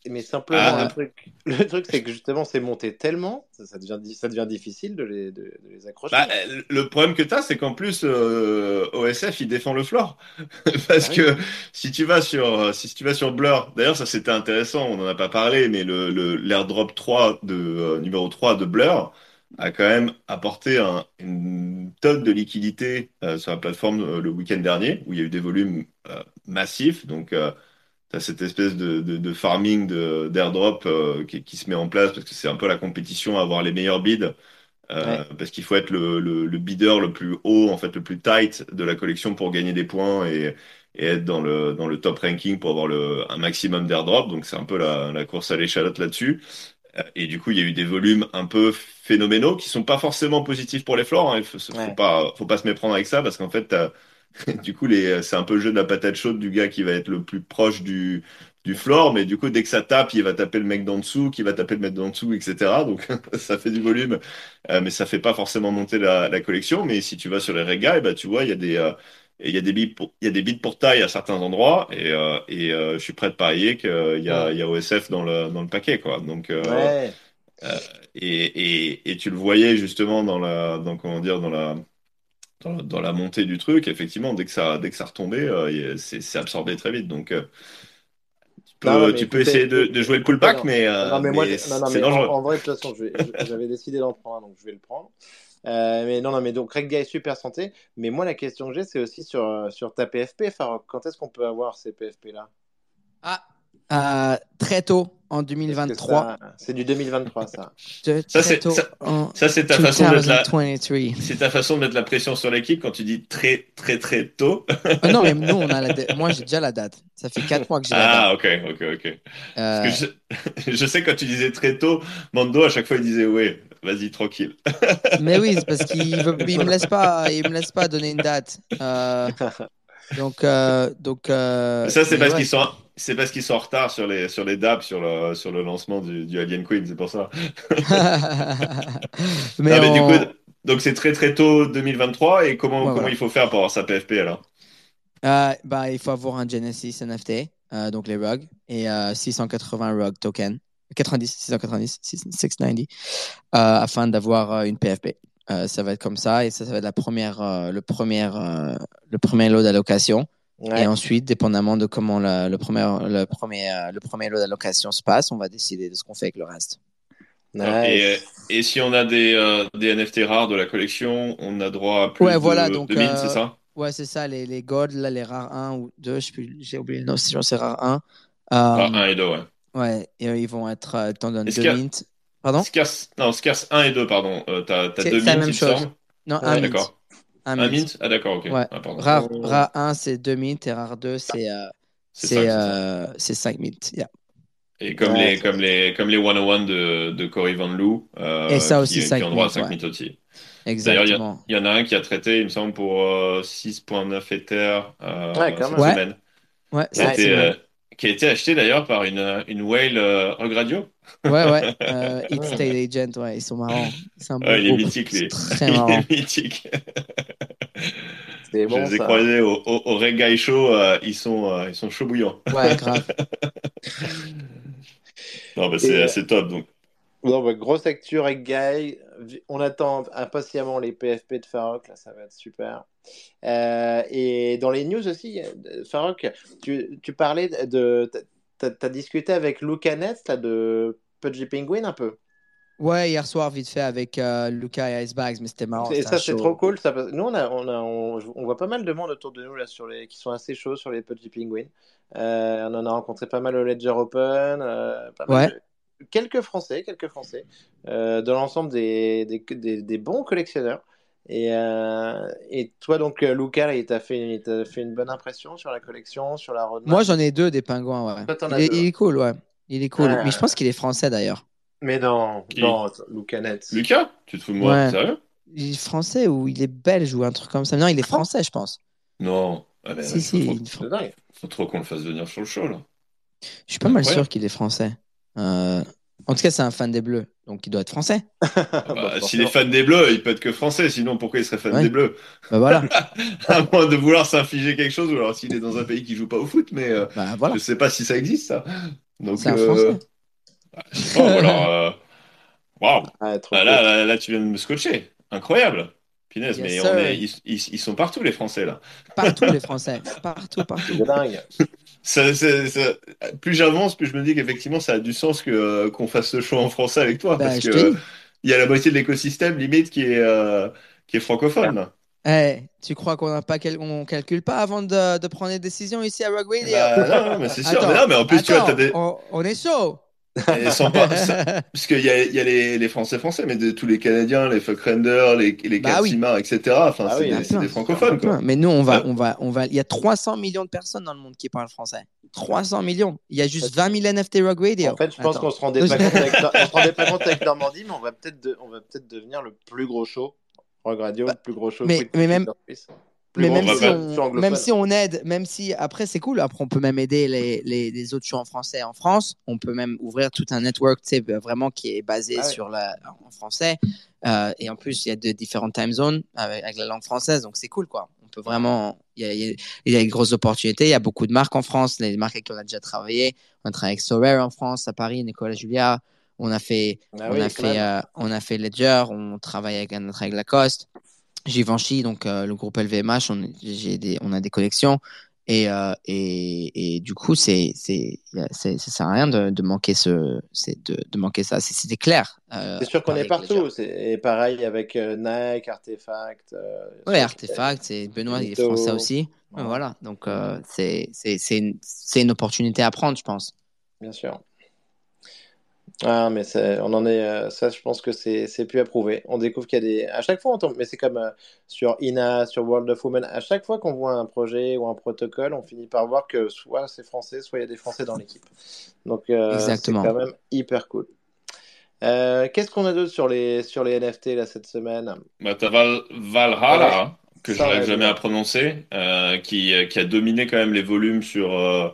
Mais simplement, Ah. le truc, le truc c'est que justement, c'est monté tellement, ça, ça devient, di- ça devient difficile de les, de, de les accrocher. Bah, euh, le problème que tu as, c'est qu'en plus, euh, OSF, il défend le floor. Parce Ah oui. que si tu vas sur, euh, si tu vas sur Blur, d'ailleurs, ça c'était intéressant, on n'en a pas parlé, mais le, le, l'airdrop 3 de, euh, numéro 3 de Blur a quand même apporté un- une tonne de liquidité euh, sur la plateforme le week-end dernier, où il y a eu des volumes massifs. Donc, tu as cette espèce de, de, de farming de, d'airdrop euh, qui, qui se met en place, parce que c'est un peu la compétition à avoir les meilleurs bids. Euh, Ouais. parce qu'il faut être le, le, le bidder le plus haut, en fait, le plus tight de la collection pour gagner des points et, et être dans le, dans le top ranking pour avoir le, un maximum d'airdrop. Donc, c'est un peu la, la course à l'échalote là-dessus. Euh, Et du coup, il y a eu des volumes un peu phénoménaux qui sont pas forcément positifs pour les floors. Hein. Il faut, faut pas, faut pas se méprendre avec ça parce qu'en fait, t'as- du coup, les, c'est un peu le jeu de la patate chaude du gars qui va être le plus proche du, du floor, mais du coup, dès que ça tape, il va taper le mec d'en dessous, qui va taper le mec d'en dessous, etc. Donc, ça fait du volume, euh, mais ça fait pas forcément monter la, la collection. Mais si tu vas sur les regas, bah, tu vois, il y a des, euh, il y a des bids pour, il y a des bids pour taille à certains endroits, et, euh, et euh, je suis prêt de parier qu'il y a, il y a OSF dans le, dans le paquet, quoi. Donc, euh, Ouais. et, et, et tu le voyais justement dans la, dans, comment dire, dans la, dans, la- dans la montée du truc, effectivement, dès que ça, dès que ça retombait, euh, c'est absorbé très vite. Donc, euh, tu peux, Non, non, mais tu peux écoutez, essayer de, de jouer le pullback, non. mais, euh, non, mais moi, mais c'est en, dangereux. en vrai, de toute façon, j'avais décidé d'en prendre un, donc je vais le prendre. Euh, mais non, non, mais donc Reg Guy super santé. Mais moi, la question que j'ai, c'est aussi sur, euh, sur ta PFP, Farouk. Quand est-ce qu'on peut avoir ces PFP là Ah, euh, très tôt en 2023. C'est du 2023, ça. Ça, c'est- tôt ça- en Ça, c'est ta façon de mettre la, 2023. c'est ta façon de mettre la pression sur l'équipe quand tu dis très, très, très tôt. Ah non, mais nous, on a la date. Moi, j'ai déjà la date. Ça fait 4 mois que j'ai la date. Ah, ok, ok, ok. Euh, Parce que je, je sais quand tu disais très tôt, Mando, à chaque fois, il disait, ouais, vas-y, tranquille. Mais oui, c'est parce qu'il veut, il me laisse pas, il me laisse pas donner une date. Euh, donc, euh, donc. euh, Ça, c'est parce ouais. qu'ils sont, c'est parce qu'ils sont en retard sur les, sur les DAP, sur le, sur le lancement du, du Alien Queen, c'est pour ça. mais, mais du coup, donc c'est très très tôt 2023 et comment, Ouais, comment voilà. il faut faire pour avoir sa PFP alors? euh, bah, il faut avoir un Genesis NFT, euh, donc les rugs, et euh, 680 rug token, 90, 690, 690, euh, afin d'avoir euh, une PFP. Euh, ça va être comme ça et ça, ça va être la première, euh, le, premier, euh, le premier lot d'allocation. Ouais. Et ensuite, dépendamment de comment la- le, premier, le, premier, euh, le premier lot d'allocation se passe, on va décider de ce qu'on fait avec le reste. Nice. Et, et si on a des, euh, des NFT rares de la collection, on a droit à plus Ouais, de, voilà, donc, de 1000, euh, c'est ça? Ouais, c'est ça, les, les gold, là, les rares 1 ou 2, je sais plus, j'ai oublié le nom, si c'est rare 1. Ah, Euh, 1 et 2, ouais. ouais, et euh, ils vont être, euh, t'en donnes Est-ce 2 qu'il y a- mint. Pardon? Scarce, non, Scarce 1 et 2, pardon. Euh, t'as t'as C'est- deux c'est la même il me chose. semble. Non, Ouais, un mint. D'accord. Un Un mint. mint? Ah, d'accord, ok. Ouais. Ah. Rare, rare 1, c'est 2 mint et rare 2, c'est euh, C'est c'est cinq, c'est euh, c'est 5 mint. Yeah. Et comme, Ouais, les, comme, les, comme les 101 de, de Cory Van Loo, euh, Et ça aussi, qui, qui cinq ont droit à minutes, 5 ouais. minutes aussi. Exactement. Il y en a un qui a traité, il me semble, pour euh, 6.9 Ether euh, Ouais, cette. Ouais. semaine. Ouais, Qui a, été, euh, qui a été acheté d'ailleurs par une, une whale euh, Regradio. Ouais, ouais. Euh, State Agent, ouais, ils sont marrants. C'est un bon il est mythique, lui. Très il est mythique. Je bon, les ai ça. croisés au, au, au Reggae Show, euh, ils, sont, euh, ils sont chauds bouillants. Ouais, grave. Non, bah, c'est euh, c'est top. Donc. Non, bah, grosse avec Guy. On attend impatiemment les PFP de Farok, là, ça va être super. Euh, et dans les news aussi, euh, Farok, tu, tu parlais de. T'as as discuté avec Luca Nets là, de Pudgy Penguin un peu. Ouais, hier soir, vite fait, avec euh, Luca et Icebags, mais c'était marrant. et ça, c'est trop cool. Ça, nous, on, a, on, a, on, on voit pas mal de monde autour de nous là, sur les, qui sont assez chauds sur les Pudgy Penguin. Euh, on en a rencontré pas mal au Ledger Open. euh, pas mal Ouais. de- Quelques Français, quelques Français, euh, de l'ensemble des, des, des, des bons collectionneurs. Et, et toi, donc, euh, Luca, il t'a fait, il fait une bonne impression sur la collection, sur la roadmap? Moi, j'en ai deux des pingouins, ouais. Toi, Il est, il est cool, ouais. Il est cool. Ouais. Mais je pense qu'il est français d'ailleurs. Mais non, Qui non. Lucas, tu te fous de moi Ouais. Sérieux? Il est français ou il est belge ou un truc comme ça. Non, il est français, je pense. Non. Ah, ben, Si, il faut, si. trop, il faut- C'est dingue. faut trop qu'on le fasse venir sur le show, là. Je suis pas mal Incroyable. sûr qu'il est français. Euh, En tout cas, c'est un fan des Bleus, donc il doit être français. Ah bah, Bah, S'il est forcément. fan des Bleus, il peut être que français. Sinon, pourquoi il serait fan Ouais. des Bleus? Bah voilà. À moins de vouloir s'infliger quelque chose, ou alors s'il est dans un pays qui joue pas au foot, mais euh, bah voilà. je sais pas si ça existe, ça. Donc, C'est un euh, Français. Ou alors. euh, Waouh Ah, trop Ah, cool. là, là, là, tu viens de me scotcher. Incroyable. Punaise, Yes, mais sir. on est, ils, ils- ils sont partout, les Français, là. Partout les Français. Partout, partout. C'est dingue. Ça- ça- ça- plus j'avance, plus je me dis qu'effectivement, ça a du sens que, euh, qu'on fasse ce show en français avec toi. Bah, parce que euh, il y a la moitié de l'écosystème, limite, qui est, euh, qui est francophone. là. Eh, tu crois qu'on n'a pas quel- on calcule pas avant de, de prendre des décisions ici à Rugby Bah, non, mais c'est sûr. Attends, mais non, mais en plus, tu vois, t'as attends, des. on, on est chaud. Et sans pas- ça- Parce qu'il y a, il y a les, les Français français, mais de, tous les Canadiens, les Fuckrender, les, les Bah oui. Etc. Enfin, Ah c'est oui, des, francophones, quoi. Mais nous, on va, Ouais. on va, on va. Il y a 300 millions de personnes dans le monde qui parlent français. 300 millions. Il y a juste 20 000 NFT Rug Radio. En fait, je pense qu'on se rendait pas compte avec, on se rendait pas compte avec Normandie, mais on va peut-être de- on va peut-être devenir le plus gros show. Rogue Radio, Bah, le plus gros show. mais- mais même-. Plus Mais même si, on, anglophone. même si on aide, même si après c'est cool, après on peut même aider les, les, les autres shows en français en France. On peut même ouvrir tout un network, sais, vraiment qui est basé Ah ouais. sur la en français. Euh, et en plus, il y a de différentes time zones avec, avec la langue française, donc c'est cool quoi. On peut vraiment, il y a, il y a- il y a des grosses opportunités. Il y a beaucoup de marques en France, les marques avec qui on a déjà travaillé. On a travaillé avec Sorare en France, à Paris, Nicolas Julia. On a fait Ah on, oui, a fait, euh, on a fait Ledger, on travaille avec, travaille avec Lacoste. Givenchy, donc euh, le groupe LVMH, on, j'ai des, on a des collections. Et, euh, et, et du coup, c'est, c'est, ça sert à rien de, de manquer ce, c'est de, de manquer ça. C'était clair. euh, C'est sûr qu'on est partout. C'est- Et pareil avec euh, Nike, Artefact. euh, sur- Artefact, c'est Benoît, il est français aussi. Voilà. Voilà. Donc, c'est, c'est, c'est, une, c'est une opportunité à prendre, je pense. Bien sûr. Ah, mais c'est- on en est. euh, ça, je pense que c'est c'est plus approuvé. On découvre qu'il y a des. À chaque fois, on tombe. Mais c'est comme euh, sur INA, sur World of Women. À chaque fois qu'on voit un projet ou un protocole, on finit par voir que soit c'est français, soit il y a des Français dans l'équipe. Donc, euh, c'est Exactement. quand même hyper cool. Euh, Qu'est-ce qu'on a d'autre sur les, sur les NFT là, cette semaine? Bah, t'as Val, Valhalla, hein, que Ça, j'arrive ouais, jamais ouais. à prononcer, euh, qui, qui a dominé quand même les volumes sur, euh,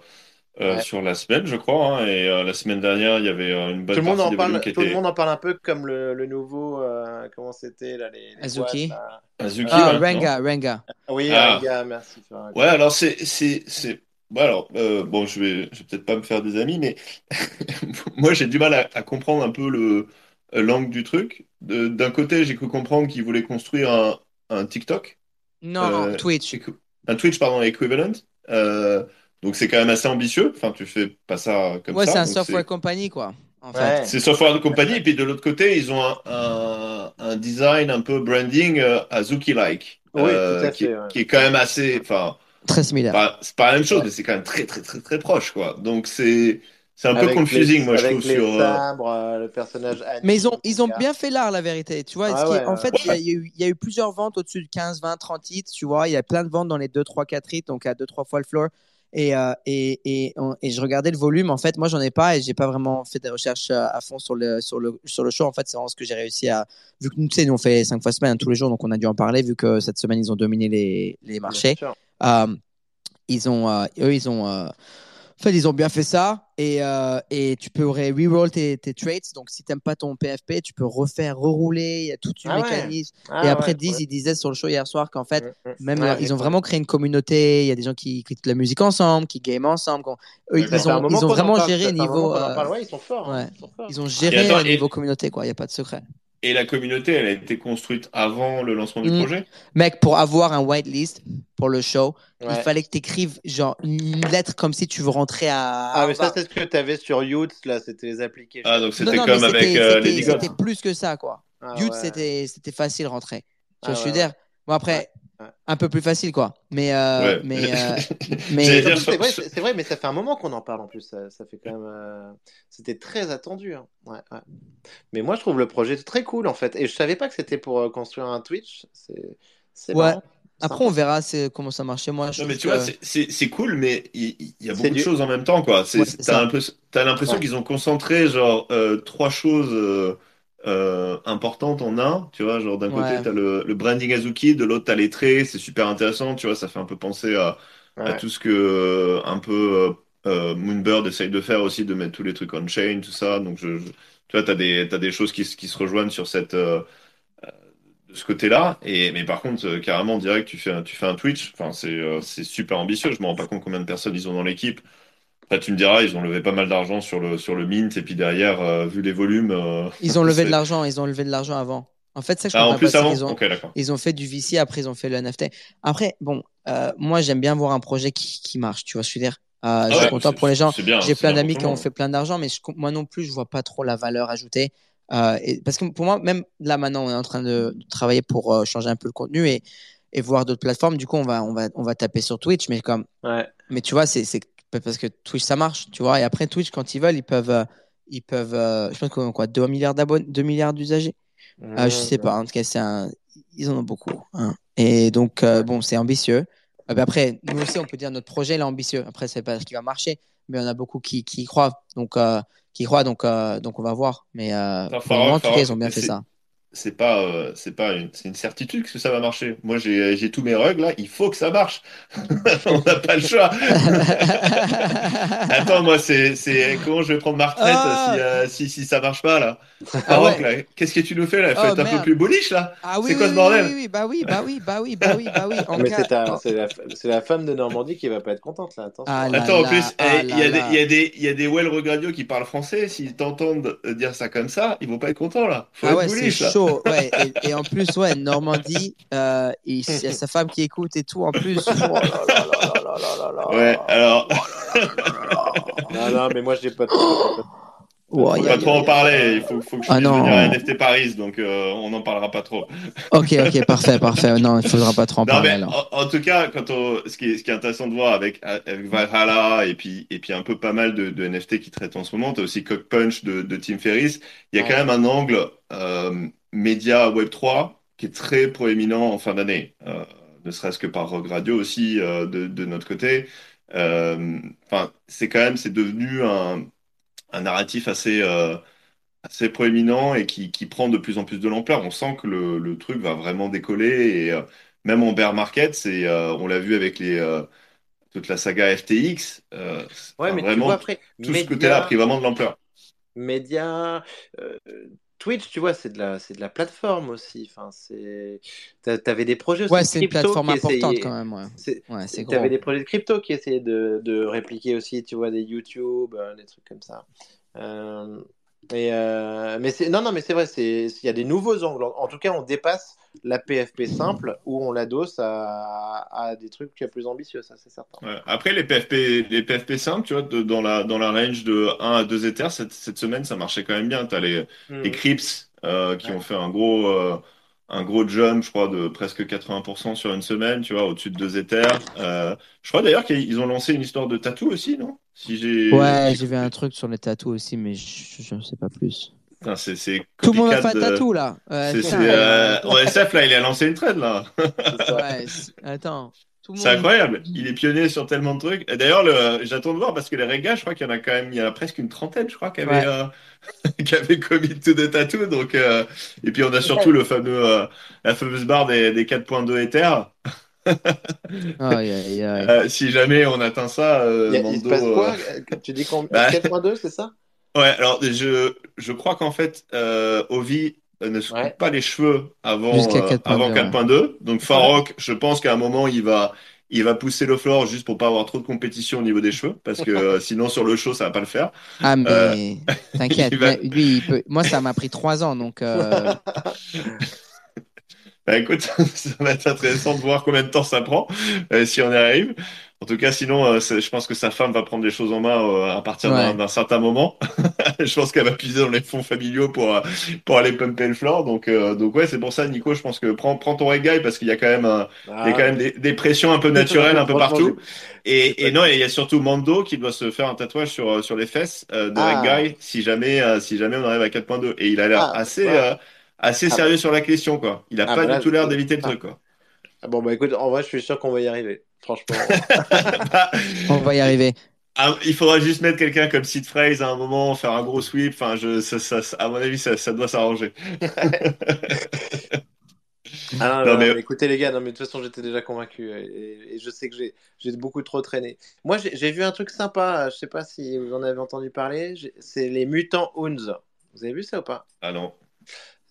euh, Ouais. sur la semaine, je crois. hein, et euh, la semaine dernière, il y avait euh, une bonne Tout le monde partie en parle. Tout le monde en parle un peu comme le, le nouveau. euh, comment c'était là, les, les Azuki. boîtes, là. Azuki, Ah, ouais, non Renga, Renga. Oui, Ah. gars, merci. Ouais, alors c'est c'est c'est bon alors euh, bon je vais je vais peut-être pas me faire des amis mais moi j'ai du mal à, à comprendre un peu le l'angle du truc. De- D'un côté, j'ai cru comprendre qu'ils voulaient construire un, un TikTok, Non, Euh, Twitch. un Twitch, pardon, equivalent. Euh, donc c'est quand même assez ambitieux. Enfin, tu fais pas ça comme Ouais, ça. c'est un software compagnie, quoi. En. Ouais. C'est software de compagnie, et puis de l'autre côté, ils ont un, un, un design un peu branding euh, Azuki-like, Oui, euh, qui, ouais. est quand même assez, enfin, Très similaire. c'est pas la même chose, Ouais. mais c'est quand même très très très très proche, quoi. Donc c'est c'est un peu confusing, les- moi, je trouve les sur. sabres, euh, le personnage Mais ils ont, ils ont bien fait l'art, la vérité. Tu vois, Ah ouais, en ouais. fait, il y, a- il y a eu- il y a eu plusieurs ventes au-dessus de 15, 20, 30 hits. Tu vois, il y a plein de ventes dans les 2, 3, 4 hits, donc à 2, 3 fois le floor. Et, euh, et, et, et je regardais le volume. En fait, moi, j'en ai pas et j'ai pas vraiment fait des recherches euh, à fond sur le, sur le, sur le show. En fait, c'est vraiment ce que j'ai réussi à. Vu que nous, tu sais, nous, on fait 5 fois semaine hein, tous les jours, donc on a dû en parler, vu que cette semaine, ils ont dominé les, les marchés. Euh, ils ont, euh, eux, ils ont, en fait, ils ont bien fait ça. Et, euh, et tu peux reroll tes, tes traits. Donc, si t'aimes pas ton PFP, tu peux refaire, rerouler. Il y a tout un Ah ouais. mécanisme. Ah et après, ouais, Diz, ouais. il disait sur le show hier soir qu'en fait, Mm, mm. même Ouais, euh, ils ont vraiment créé une communauté. Il y a des gens qui écoutent de la musique ensemble, qui game ensemble. Eux, ils ont, ils vraiment parle, géré niveau. euh, ils sont forts. hein, ils sont forts. Ils ont géré niveau communauté, quoi. Il n'y a pas de secret. Et la communauté, elle a été construite avant le lancement du Mm. projet? Mec, pour avoir un whitelist pour le show, il fallait que tu écrives genre une lettre comme si tu veux rentrer à. Ah, mais ça, c'est ce que tu avais sur Youth, là, c'était les applications. Ah, donc c'était comme avec euh, Gaga. C'était plus que ça, quoi. Ah, Youth, ouais. c'était c'était facile rentrer. Tu vois, Ah, je veux ouais, dire. Bon, après. Un peu plus facile, quoi. Mais. euh, Ouais. mais, euh, mais C'est vrai, mais ça fait un moment qu'on en parle en plus. Ça, ça fait quand même. euh, C'était très attendu. hein. Ouais, ouais. Mais moi, je trouve le projet très cool en fait. Et je savais pas que c'était pour construire un Twitch. C'est. C'est Ouais. marrant. après, on verra comment ça marche chez moi. Je Non, mais tu vois, que- c'est- cool, mais il, y a beaucoup de du- choses en même temps, quoi. T'as l'impression Ouais. qu'ils ont concentré, genre, euh, trois choses euh, importantes en un, tu vois. Genre, d'un côté, Ouais. t'as le, le branding Azuki, de l'autre, t'as les traits, c'est super intéressant, tu vois. Ça fait un peu penser à, à Ouais. tout ce que, euh, un peu, euh, Moonbird essaye de faire aussi, de mettre tous les trucs on-chain, tout ça. Donc, je, je- tu vois, t'as des, t'as des choses qui, se- qui se rejoignent sur cette. euh, de ce côté-là. Et mais par contre, euh, carrément, direct, tu fais un, tu fais un Twitch. Enfin, c'est euh, c'est super ambitieux. Je me rends pas compte combien de personnes ils ont dans l'équipe. Après, tu me diras, ils ont levé pas mal d'argent sur le sur le mint. Et puis derrière, euh, vu les volumes, euh, Ils ont levé de l'argent. Ils ont levé de l'argent avant. En fait, ça, je Ah, en plus pas. avant. qu'ils ont-. Ils ont fait du VC, après ils ont fait le NFT. Après, bon, euh, moi j'aime bien voir un projet qui, qui marche, tu vois ce que je veux dire? Euh, je Ah suis ouais, content pour les gens. J'ai plein d'amis qui ont fait plein d'argent, mais je- moi non plus, je vois pas trop la valeur ajoutée. Euh, et, parce que pour moi, même là maintenant, on est en train de, de travailler pour euh, changer un peu le contenu et, et voir d'autres plateformes. Du coup, on va, on va, on va taper sur Twitch, mais comme, Ouais. mais tu vois, c'est parce que Twitch ça marche, tu vois. Et après Twitch, quand ils veulent, ils peuvent, euh, ils peuvent, euh, je pense qu'on a quoi, 2 milliards d'abonnés, 2 milliards d'usagers? Euh, je sais pas, en tout cas, c'est un... ils en ont beaucoup. hein. Et donc, bon, c'est ambitieux. Ben après, nous aussi, on peut dire notre projet il est ambitieux. Après, c'est pas ce qui va marcher, mais on a beaucoup qui, qui y croient. Donc, qui croient, donc, donc on va voir. Mais Enfin, pour le moment, en tout cas, ils ont bien fait ça. C'est pas, euh, c'est pas une, c'est une certitude que ça va marcher. Moi, j'ai, j'ai tous mes rugs là. Il faut que ça marche. On n'a pas le choix. Attends, moi, c'est, c'est comment je vais prendre ma retraite Ah. si, euh, si, si ça marche pas là? Ah ouais. là, qu'est-ce que tu nous fais là? Faut Oh, être un peu plus bullish là. Ah oui, C'est oui, quoi ce oui, bordel? oui, oui, bah oui, bah oui, bah oui, bah oui, bah oui. En Mais cas- c'est ta- c'est la, c'est la femme de Normandie qui va pas être contente là. Attention. Ah là Attends, en plus, ah eh, il y, là a des- là. il y a des, il y a des Well Radio qui parlent français. S'ils t'entendent euh, dire ça comme ça, ils vont pas être contents là. Faut Ah être ouais, c'est bullish là. chaud. Et, en plus, ouais, Normandie, il y a sa femme qui écoute et tout en plus. Ouais, alors. non, non, mais moi, j'ai pas de. Wow, on va trop en parler, il faut, que je ah. À NFT Paris, donc on n'en parlera pas trop. Ok, ok, parfait, parfait. Non, il faudra pas trop en parler. En, tout cas, quand on, ce, qui est, intéressant de voir avec, avec Valhalla et puis, et puis un peu pas mal de, NFT qui traitent en ce moment, tu as aussi Cock Punch de, de Tim Ferriss, il y a quand même un angle média Web3 qui est très proéminent en fin d'année, euh, ne serait-ce que par Rogue Radio aussi euh, de, de notre côté. Euh, Enfin, c'est quand même, c'est devenu un, un narratif assez, euh, assez proéminent et qui, qui prend de plus en plus de l'ampleur. On sent que le, le truc va vraiment décoller et euh, même en bear market, c'est, euh, on l'a vu avec les, euh, toute la saga FTX. euh, Ouais, mais tu vraiment, vois après. tout ce côté-là a pris vraiment de l'ampleur. médias, euh, Twitch, tu vois, c'est de la, c'est de la plateforme aussi. Enfin, c'est, T'a- t'avais des projets aussi Ouais, c'est une plateforme importante essayaient- quand même. Ouais, c'est- ouais c'est gros. T'avais des projets de crypto qui essayaient de, de répliquer aussi, tu vois, des YouTube, euh, des trucs comme ça. Euh, Et, euh, mais c'est non, non, mais c'est vrai, il y a des nouveaux angles. En, en tout cas, on dépasse la PFP simple où on l'adosse à, à des trucs plus ambitieux, ça c'est certain. Ouais. Après, les PFP, les PFP simples, tu vois, de- dans la, dans la range de 1 à 2 Ethers, cette, cette semaine, ça marchait quand même bien. Tu as les, Hmm. les Crips euh, qui Ouais. ont fait un gros, euh, un gros jump, je crois, de presque 80% sur une semaine, tu vois, au-dessus de 2 Ethers. Euh, je crois d'ailleurs qu'ils ont lancé une histoire de tatou aussi, non? Si j'ai. Ouais, j'ai vu un truc sur les tatous aussi, mais je ne sais pas plus. Putain, c'est, c'est Tout le monde a fait un de- tatou là. Ouais, C'est, putain, c'est, euh, OSF, là, il a lancé une trade, là. Ouais, attends. Tout C'est monde- incroyable. Il est pionnier sur tellement de trucs. Et d'ailleurs, le... j'attends de voir parce que les Regas, je crois qu'il y en a quand même, il y en a presque une trentaine, je crois, qui avaient, Ouais. euh, qui avaient commit to the tattoo. Donc, euh, et puis on a surtout le fameux, euh, la fameuse barre des, des 4.2 Ether. Aïe, aïe, aïe. Euh, si jamais on atteint ça, euh, Il, a- il se Mando, passe quoi euh, Tu dis qu'on Bah. 4.2, c'est ça? Ouais, alors je, je crois qu'en fait, euh, Ovi ne se coupe Ouais. pas les cheveux avant, euh, 4.2, avant ouais. 4.2. Donc Farok, je pense qu'à un moment, il va, il va pousser le floor juste pour pas avoir trop de compétition au niveau des cheveux, parce que sinon sur le show, ça va pas le faire. Ah, mais Euh, t'inquiète, il va- mais lui, il peut... moi, ça m'a pris trois ans, donc euh, Bah écoute, ça va être intéressant de voir combien de temps ça prend, euh, si on y arrive. En tout cas, sinon, euh, c'est- je pense que sa femme va prendre les choses en main euh, à partir d'un Ouais. d'un certain moment. je pense qu'elle va puiser dans les fonds familiaux pour, euh, pour aller pumper le floor. Donc, euh, donc ouais, c'est pour ça, Nico, je pense que prends, prends ton reggae parce qu'il y a quand même, euh, il y a quand même des, des pressions un peu naturelles un peu partout. Et, et non, et il y a surtout Mando qui doit se faire un tatouage sur, sur les fesses euh, de Ah. reggae si jamais, euh, si jamais on arrive à 4.2. Et il a l'air Ah, assez, ouais. euh, assez Ah. sérieux sur la question, quoi. Il a Ah, pas bah là, du tout l'air d'éviter le Ah. truc, quoi. Ah Bon, bah écoute, en vrai, je suis sûr qu'on va y arriver. Franchement. Bah, on va y arriver. ah, il faudra juste mettre quelqu'un comme Sid Phrase à un moment, faire un gros sweep. Enfin, je, ça, ça- ça- à mon avis, ça, ça doit s'arranger. Ah, non, mais- écoutez les gars, non mais de toute façon j'étais déjà convaincu et, et- je sais que j'ai beaucoup trop traîné. Moi j'ai vu un truc sympa, je sais pas si vous en avez entendu parler, c'est les mutants Hounds. Vous avez vu ça ou pas? Ah non.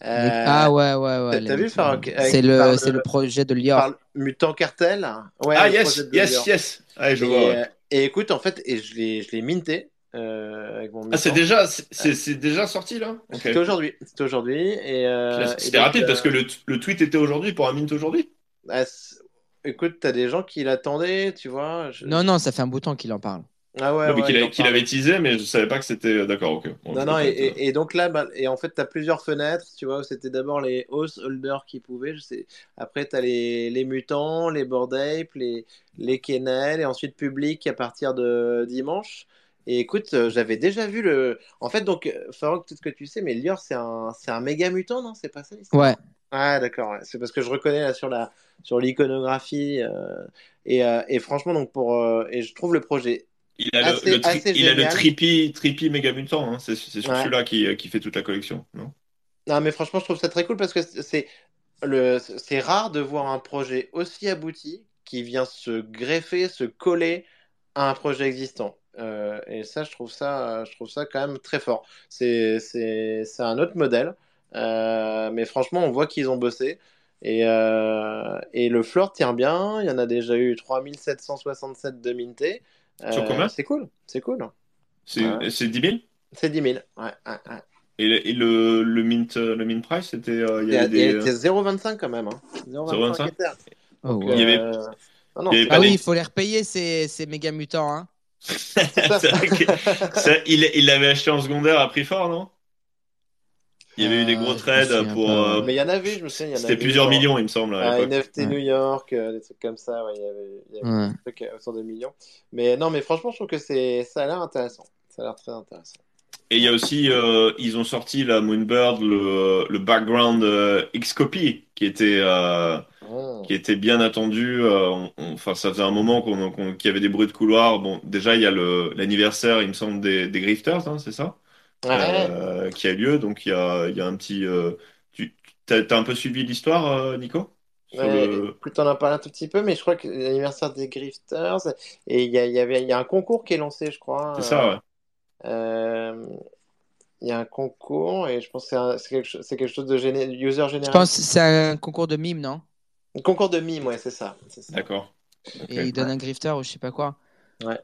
Euh, Ah ouais, ouais, ouais. t'as- vu, Farok, C'est le, le- le projet de Lior. Mutant Cartel Ouais, ah yes, yes, Lior. yes. Ah, je Et, vois. ouais. euh, et écoute, en fait, et je l'ai je l'ai minté euh, avec mon Ah, c'est déjà, c'est- c'est déjà sorti là? Ok. C'était aujourd'hui. C'était aujourd'hui. Et, euh, C'était rapide euh, parce que le, le tweet était aujourd'hui pour un mint aujourd'hui? ah, c'est- écoute, t'as des gens qui l'attendaient, tu vois. je- Non, non, ça fait un bout de temps qu'il en parle. Ah ouais, Non, mais ouais, qu'il a- avait teasé, mais je savais pas que c'était. D'accord, ok. Bon, Non, non, et, peut-être, et- et donc là, bah, et en fait, tu as plusieurs fenêtres, tu vois, où c'était d'abord les house holders qui pouvaient, je sais. Après, tu as les, les mutants, les board ape, les, les kennels, et ensuite public à partir de dimanche. Et écoute, euh, j'avais déjà vu le. En fait, donc, euh, Farok, peut-être que tu sais, mais Lior, c'est un, c'est un méga mutant, non? C'est pas ça l'histoire? Ouais. Ah, d'accord, ouais. C'est parce que je reconnais là sur la sur l'iconographie. euh, et, euh, et franchement, donc, pour. euh, et je trouve le projet Il a assez- le, le tri- il a le trippy, trippy méga mutant. Hein. C'est sur Ouais. celui-là qui, qui fait toute la collection, non? Non, mais franchement, je trouve ça très cool parce que c'est rare de voir un projet aussi abouti qui vient se greffer, se coller à un projet existant. Euh, et ça, je trouve ça, je trouve ça quand même très fort. C'est un autre modèle, Euh, mais franchement, on voit qu'ils ont bossé. Et, euh, et le floor tient bien. Il y en a déjà eu 3767 de minté. Sur Euh, combien c'est cool, c'est cool. C'est Ouais. c'est 10 000 C'est 10 000. Ouais, ouais, ouais. Et, le, et le, le mint, le mint price, c'était. euh, il y avait des. c'est 0,25 quand même. Hein. 0,25. Ether. Oh, ouais. Il y avait- euh, non, non, il y avait pas Ah des- oui, il faut les repayer, ces, ces méga mutants. Hein. C'est vrai que- ça, il il l'avait acheté en secondaire à prix fort, non? Il y avait eu des gros trades souviens pour. euh, Mais il y en avait, je me souviens, C'était plusieurs genre, millions, il me semble. ah. NFT Ouais. New York, euh, des trucs comme ça, ouais, il y avait, il y avait Ouais. des trucs euh, autour de millions. Mais non, mais franchement, je trouve que c'est, ça a l'air intéressant. Ça a l'air très intéressant. Et il y a aussi, euh, ils ont sorti la Moonbird, le, le background euh, Xcopy, qui était, euh, Oh. qui était bien attendu. euh, Enfin, ça faisait un moment qu'on, qu'on- qu'il y avait des bruits de couloir. Bon, déjà, il y a le, l'anniversaire, il me semble, des, des Grifters, hein, c'est ça? Ouais. Euh, qui a lieu. Donc, il y a, il y a un petit. euh, tu t'as, t'as un peu suivi l'histoire, euh, Nico? Sur Ouais, le- écoute, on en un tout petit peu, mais je crois que l'anniversaire des Grifters, et il y a, il y avait, il y a un concours qui est lancé, je crois. C'est ça, ouais. Euh, il y a un concours, et je pense que c'est un- c'est quelque, chose- c'est quelque chose de géné- user Je pense que c'est un concours de mime, non? Un concours de mime, ouais, c'est ça. c'est ça. D'accord. Ok. Et ils donnent un grifter ou je sais pas quoi. Donc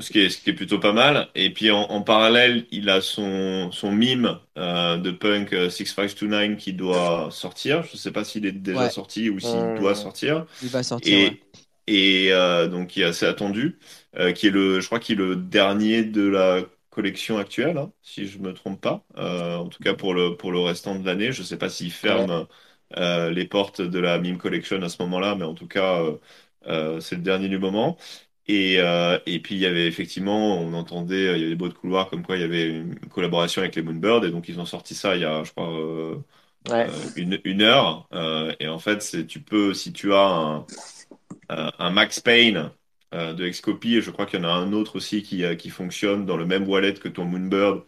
ce qui est, ce qui est plutôt pas mal. Et puis en, en parallèle, il a son, son mime euh, de Punk euh, 6529 qui doit sortir. Je sais pas s'il est déjà Ouais. sorti ou s'il Euh, doit sortir. Il va sortir. Et, ouais. et euh, donc qui est assez attendu, euh, qui est le, je crois qu'il est le dernier de la collection actuelle, hein, si je me trompe pas. Euh, en tout cas pour le pour le restant de l'année, je sais pas s'il ferme euh, les portes de la meme collection à ce moment-là, mais en tout cas euh, euh, c'est le dernier du moment. Et, euh, et puis il y avait effectivement, on entendait, il y avait des bruits de couloir comme quoi il y avait une collaboration avec les Moonbirds, et donc ils ont sorti ça il y a, je crois, euh, Ouais. euh, une, une heure. Euh, et en fait, c'est, tu peux, si tu as un, un, un Max Payne euh, de Xcopy, et je crois qu'il y en a un autre aussi qui, euh, qui fonctionne dans le même wallet que ton Moonbird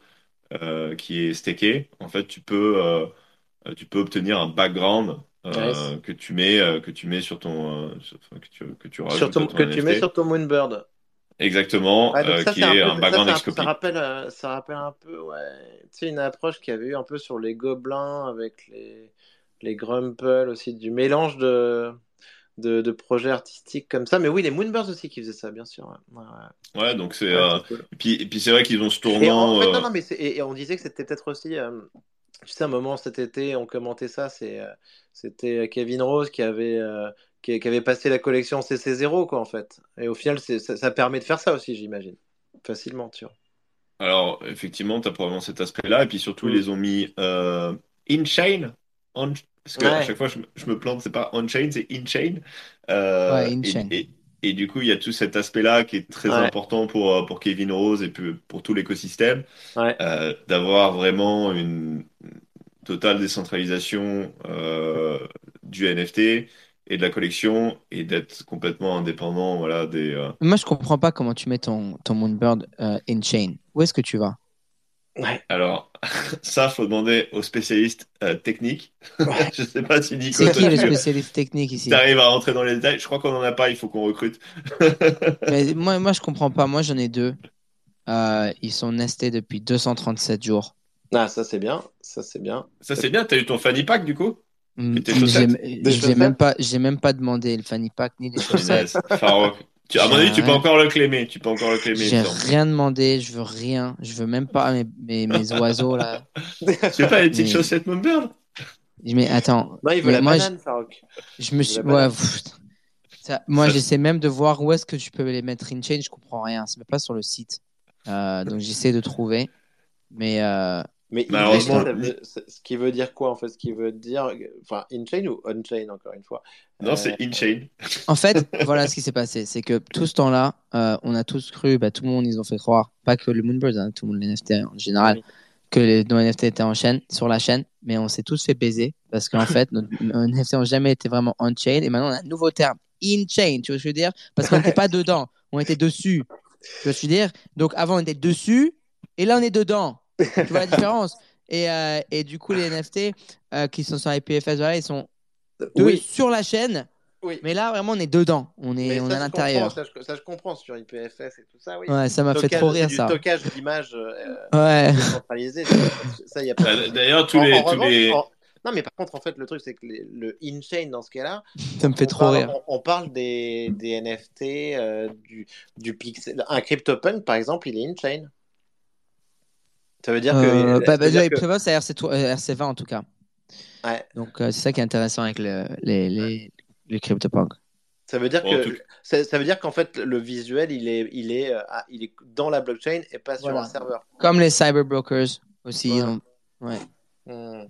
euh, qui est stacké, en fait, tu peux, euh, tu peux obtenir un background. Euh, que tu mets euh, que tu mets sur ton euh, sur- que tu que tu rajoutes Sur ton- que tu mets sur ton Moonbird. exactement ça, qui un est peu- un background ça rappelle, ça rappelle un peu, ouais, tu sais, une approche qu'il y avait eu un peu sur les gobelins avec les, les Grumple aussi, du mélange de, de, de projets artistiques comme ça. Mais oui, les Moonbirds aussi qui faisaient ça, bien sûr. ouais. Ouais, ouais. ouais donc c'est Ouais, euh, c'est cool. et puis et puis c'est vrai qu'ils ont ce Et en tournant fait, euh, non, non, mais c'est- et, et on disait que c'était peut-être aussi, euh, tu sais, un moment cet été, on commentait ça, c'est, euh, c'était Kevin Rose qui avait, euh, qui, qui avait passé la collection CC0, quoi, en fait. Et au final, c'est, ça, ça permet de faire ça aussi, j'imagine. Facilement, tu vois. Alors, effectivement, tu as probablement cet aspect-là. Et puis surtout, Mm. ils les ont mis euh, in-chain. On- Parce que à Ouais. chaque fois, je, me- je me plante, c'est pas on-chain, c'est in-chain. Euh, Ouais, in-chain. Et, et du coup, il y a tout cet aspect-là qui est très Ouais. important pour, euh, pour Kevin Rose et pour tout l'écosystème, Ouais. euh, d'avoir vraiment une totale décentralisation euh, du NFT et de la collection et d'être complètement indépendant voilà, des, euh, Moi, je comprends pas comment tu mets ton, ton Moonbird in-chain. Où est-ce que tu vas? Ouais. Alors, ça, faut demander aux spécialistes euh, techniques. Je sais pas si Nico, C'est qui le tu spécialiste technique ici? arrives à rentrer dans les détails? Je crois qu'on en a pas, il faut qu'on recrute. Mais moi, moi, je comprends pas. Moi, j'en ai deux. Euh, ils sont nestés depuis 237 jours. Ah, ça c'est bien, ça c'est bien. Ça, c'est bien, t'as eu ton fanny pack du coup? Mm, j'ai- même pas, j'ai même pas demandé le fanny pack ni les chaussettes. Farok. Tu, à mon avis, tu peux rien. encore le claimer. Tu peux encore le claimer. il J'ai rien demandé. Je veux rien. Je veux même pas mes, mes, mes oiseaux là. Tu veux pas les petites Mais- chaussettes Moonbird Mais attends. Non, il veut Mais la moi, banane, Farok. Je me suis. la banane. Ouais, pff, ça- moi, j'essaie même de voir où est-ce que tu peux les mettre in chain. Je comprends rien. C'est pas sur le site. Euh, donc, j'essaie de trouver. Mais euh, Mais Malheureusement, in-chain, ça veut- c'est- ce qui veut dire quoi en fait? Ce qui veut dire, enfin, in-chain ou on-chain encore une fois? Non, Euh, c'est in-chain. en fait, voilà ce qui s'est passé. C'est que tout ce temps-là, euh, on a tous cru, bah, tout le monde, ils ont fait croire, pas que le Moonbirds, hein, tout le monde, les NFT en général, Oui. que les, nos NFT étaient en chaîne, sur la chaîne. Mais on s'est tous fait baiser parce qu'en fait, nos, nos NFT n'ont jamais été vraiment on-chain. Et maintenant, on a un nouveau terme, in-chain. Tu vois ce que je veux dire? Parce qu'on n'était pas dedans, on était dessus. Tu vois ce que je veux dire? Donc, avant, on était dessus et là, on est dedans. Tu vois la différence et, euh, et du coup, les NFT euh, qui sont sur IPFS, voilà, ils sont Oui, sur la chaîne. oui. Mais là, vraiment, on est dedans. On est, Mais on ça, est à l'intérieur. Ça, je, ça, je comprends sur IPFS et tout ça, oui. Ouais, ça m'a fait trop rire, du ça. stockage d'images euh, Ouais. décentralisé. Ça, y a pas de Bah. D'ailleurs, tous En- les, en tous revanche, les... en- Non, mais par contre, en fait, le truc, c'est que les- le in-chain, dans ce cas-là, Ça me fait trop parle, rire. On, on parle des, des NFT, euh, du, du pixel. Un CryptoPunk, par exemple, il est in-chain. Ça veut dire que. Euh, ça bah, veut bah, dire le que- Prévost, c'est RC, euh, RC20 en tout cas. Ouais. Donc, euh, c'est ça qui est intéressant avec le, les, les, les CryptoPunk. Ça veut dire Bon, que ça, ça veut dire qu'en fait le visuel il est il est euh, il est dans la blockchain et pas sur Voilà. un serveur. Comme les cyberbrokers aussi. Ouais. ont- ouais. Hmm.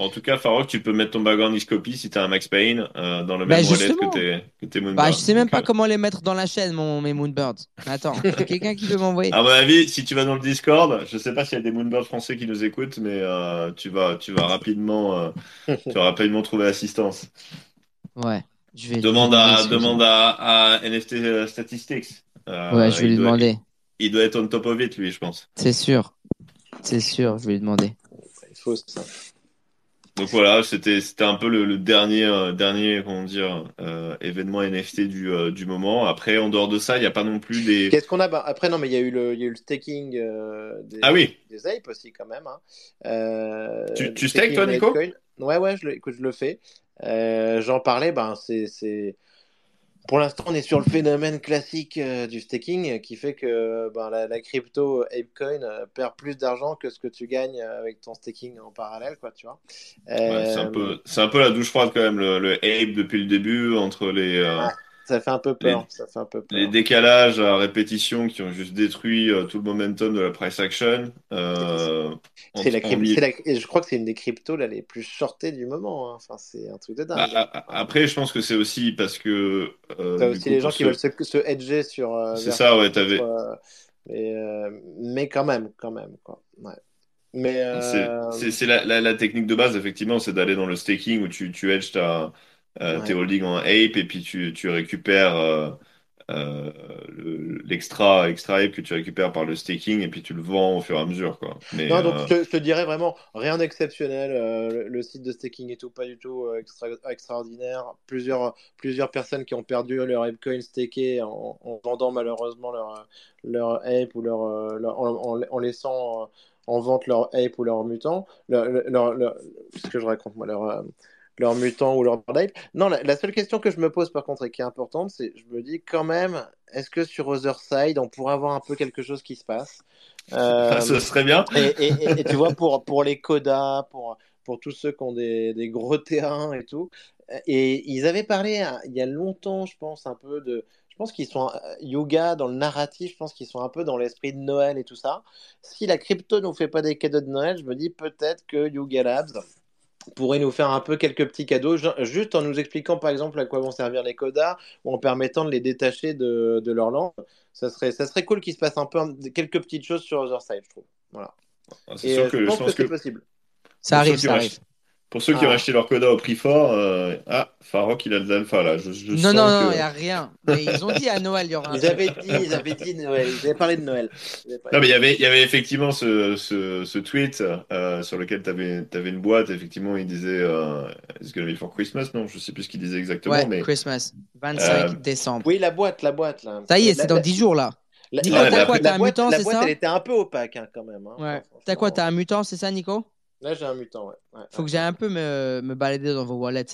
En tout cas, Farok, tu peux mettre ton background Xcopy si t'as un Max Payne euh, dans le Bah, même wallet que tes, que tes Moonbird. Bah, je sais même Donc, pas euh, comment les mettre dans la chaîne, mon, mes Moonbirds. Attends, quelqu'un qui peut m'envoyer. À mon avis, si tu vas dans le Discord, je sais pas s'il y a des Moonbirds français qui nous écoutent, mais euh, tu vas, tu vas rapidement, euh, tu vas rapidement trouver assistance. Ouais. Je vais Demande à, demande à, à NFT Statistics. Euh, Ouais, je vais il lui doit- demander. Il, il doit être on top of it, lui, je pense. C'est sûr. C'est sûr, je vais lui demander. Il faut ça. Donc voilà, c'était, c'était un peu le, le dernier, euh, dernier, comment dire, euh, événement NFT du, euh, du moment. Après, en dehors de ça, il n'y a pas non plus des. Qu'est-ce qu'on a? Bah, Après non mais il y a eu le il y a eu le staking des, Ah oui. des apes aussi quand même. hein. Tu- tu stakes, toi, Nico? Ouais ouais je le, écoute, je le fais. J'en parlais ben c'est c'est pour l'instant, on est sur le phénomène classique euh, du staking qui fait que ben, la, la crypto ApeCoin euh, perd plus d'argent que ce que tu gagnes avec ton staking en parallèle, quoi, tu vois. Ouais, c'est un Euh, peu, c'est un peu la douche froide quand même, le, le Ape depuis le début, entre les, euh, ouais, ça fait un peu peur. Ça fait un peu les décalages à répétition qui ont juste détruit euh, tout le momentum de la price action. Euh, C'est la crypto, et je crois que c'est une des cryptos là, les plus shortées du moment. hein. Enfin, c'est un truc de Bah, dingue. a- après, je pense que c'est aussi parce que euh, T'as aussi coup, les gens qui veulent se, se hedger sur. C'est ça, ouais, t'avais. mais, mais quand même, quand même, quoi. Ouais. Mais C'est c'est- c'est la, la, la technique de base, effectivement, c'est d'aller dans le staking où tu, tu hedges ta, euh, tes ouais. holdings en Ape et puis tu, tu récupères euh, euh, le- l'extra extra Ape que tu récupères par le staking et puis tu le vends au fur et à mesure, quoi. Mais Non, donc je te, je te dirais vraiment rien d'exceptionnel. le, le site de staking et tout, pas du tout extra, extraordinaire. Plusieurs, plusieurs personnes qui ont perdu leur ApeCoin staké en, en vendant malheureusement leur, leur Ape ou leur, leur- en, en- en laissant en vente leur Ape ou leur mutant. Leur, ce que je raconte moi, leur, leur mutant ou leur Ape. Non, la, la seule question que je me pose par contre et qui est importante, c'est je me dis quand même, est-ce que sur Other Side, on pourrait avoir un peu quelque chose qui se passe? Euh, ce serait bien. et, et, et- et tu vois, pour, pour les codas, pour, pour tous ceux qui ont des, des gros terrains et tout, et ils avaient parlé hein, il y a longtemps, je pense, un peu de. Je pense qu'ils sont. euh, Yoga, dans le narratif, je pense qu'ils sont un peu dans l'esprit de Noël et tout ça. Si la crypto nous fait pas des cadeaux de Noël, je me dis peut-être que Yuga Labs pourrait nous faire un peu quelques petits cadeaux, ju- juste en nous expliquant par exemple à quoi vont servir les codas ou en permettant de les détacher de, de leur langue. Ça serait, ça serait cool qu'il se passe un peu quelques petites choses sur Otherside, je trouve. Voilà. Et sûr euh, que je pense que pense c'est que possible. Ça arrive, ça arrive. Pour ceux qui ont Ah. acheté leur coda au prix fort, euh, ah, Farok, il a de l'alpha là. Je, je Non, sens non, non, il que. n'y a rien. Mais ils ont dit à Noël, il y aura un Ils truc. avaient dit, ils avaient dit Noël, ils avaient parlé de Noël. Ils avaient parlé Non, mais il y avait, il y avait effectivement ce, ce, ce tweet euh, sur lequel tu avais, une boîte. Effectivement, il disait euh, It's gonna be for Christmas? Non, je sais plus ce qu'il disait exactement, Ouais, mais Christmas, 25 Euh, décembre. Oui, la boîte, la boîte là. Ça y est, La- c'est dans la- 10 jours là. la- Nico, t'as la- quoi, t'as la un boîte, mutant, la c'est boîte, ça elle était un peu opaque hein, quand même. hein. Ouais. T'as quoi, t'as un mutant, c'est ça, Nico? Là, j'ai un mutant, ouais. ouais, Faut ouais. que j'aille un peu me, me balader dans vos wallets.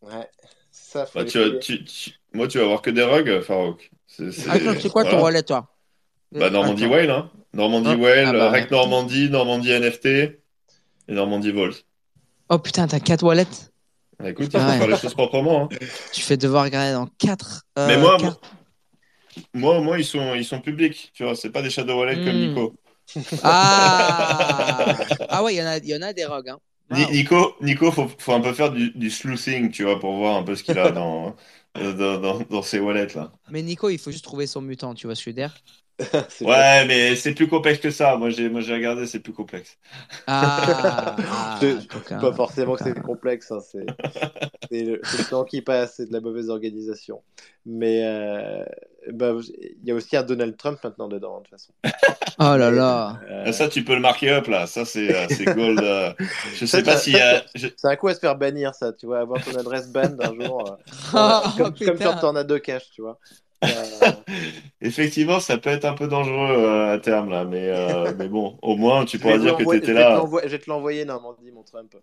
Ouais. Ça, faut bah, les tu, vas- fouiller. tu, tu- moi, tu vas avoir que des rugs, Farok. C'est, c'est- toi, c'est quoi ton voilà. wallet, toi? Bah, Normandie Attends. Whale, hein. Normandie Ah, Whale, ah bah, Rec ouais. Normandie, Normandie NFT et Normandie Vault. Oh putain, t'as 4 wallets? Bah, écoute, il Ah faut ouais. faire les choses proprement. hein. Tu fais devoir regarder dans 4. Mais moi, moi, moi, ils sont, ils sont publics. Tu vois, c'est pas des shadow wallets comme Hmm. Nico. Ah Ah ouais, il y, en a- il y en a des rogues. Hein. Wow. Nico, Nico, faut, faut un peu faire du, du sleuthing, tu vois, pour voir un peu ce qu'il a dans, dans, dans, dans ses wallets là. Mais Nico, il faut juste trouver son mutant, tu vois ce Ouais, mais c'est plus complexe que ça. Moi, j'ai, moi, j'ai regardé, c'est plus complexe. Ah, ah coquin, Pas forcément que c'est complexe, hein, c'est le, temps qui passe, c'est de la mauvaise organisation. Mais euh, bah, il y a aussi un Donald Trump maintenant dedans, de toute façon. Oh là là. Euh, Ça, tu peux le marquer up là. Ça, c'est, euh, c'est gold. euh. Je Ça, sais pas ça- a. je- c'est un coup à se faire bannir, ça, tu vois, avoir ton adresse ban d'un jour. euh, Oh, comme, comme sur Tornado Cash, tu vois. Euh, Effectivement, ça peut être un peu dangereux euh, à terme là, mais, euh, mais bon, au moins, tu je pourras dire que je vais te là. je vais te l'envoyer, Normandie, mon Trump.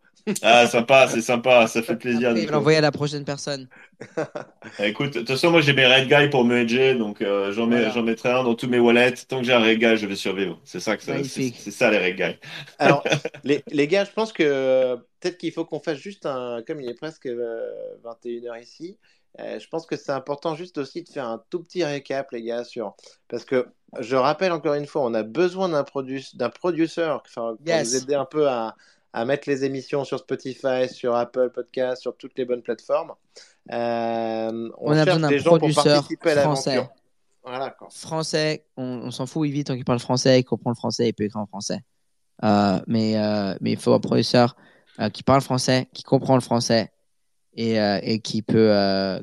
Ah, sympa, c'est sympa, ça fait plaisir. Après, il va l'envoyer à la prochaine personne. Écoute, de toute façon, moi j'ai mes red guys pour me hedger, donc euh, j'en Voilà. mettrai un dans tous mes wallets. Tant que j'ai un red guy, je vais survivre. C'est ça que ça, c'est, ça les red guys. Alors, les, les gars, je pense que euh, peut-être qu'il faut qu'on fasse juste un. Comme il est presque 21h ici, euh, je pense que c'est important juste aussi de faire un tout petit récap, les gars, sur. Parce que je rappelle encore une fois, on a besoin d'un produc- d'un producer enfin, pour Yes. nous aider un peu à, à mettre les émissions sur Spotify, sur Apple Podcast, sur toutes les bonnes plateformes. Euh, on, On a cherche besoin d'un des gens pour producteur participer à français. Voilà. Français, on, on s'en fout, il vit tant qu'il parle français, il comprend le français, il peut écrire en français. Euh, mais, euh, mais il faut un euh, qui parle français, qui comprend le français et, et qui, peut,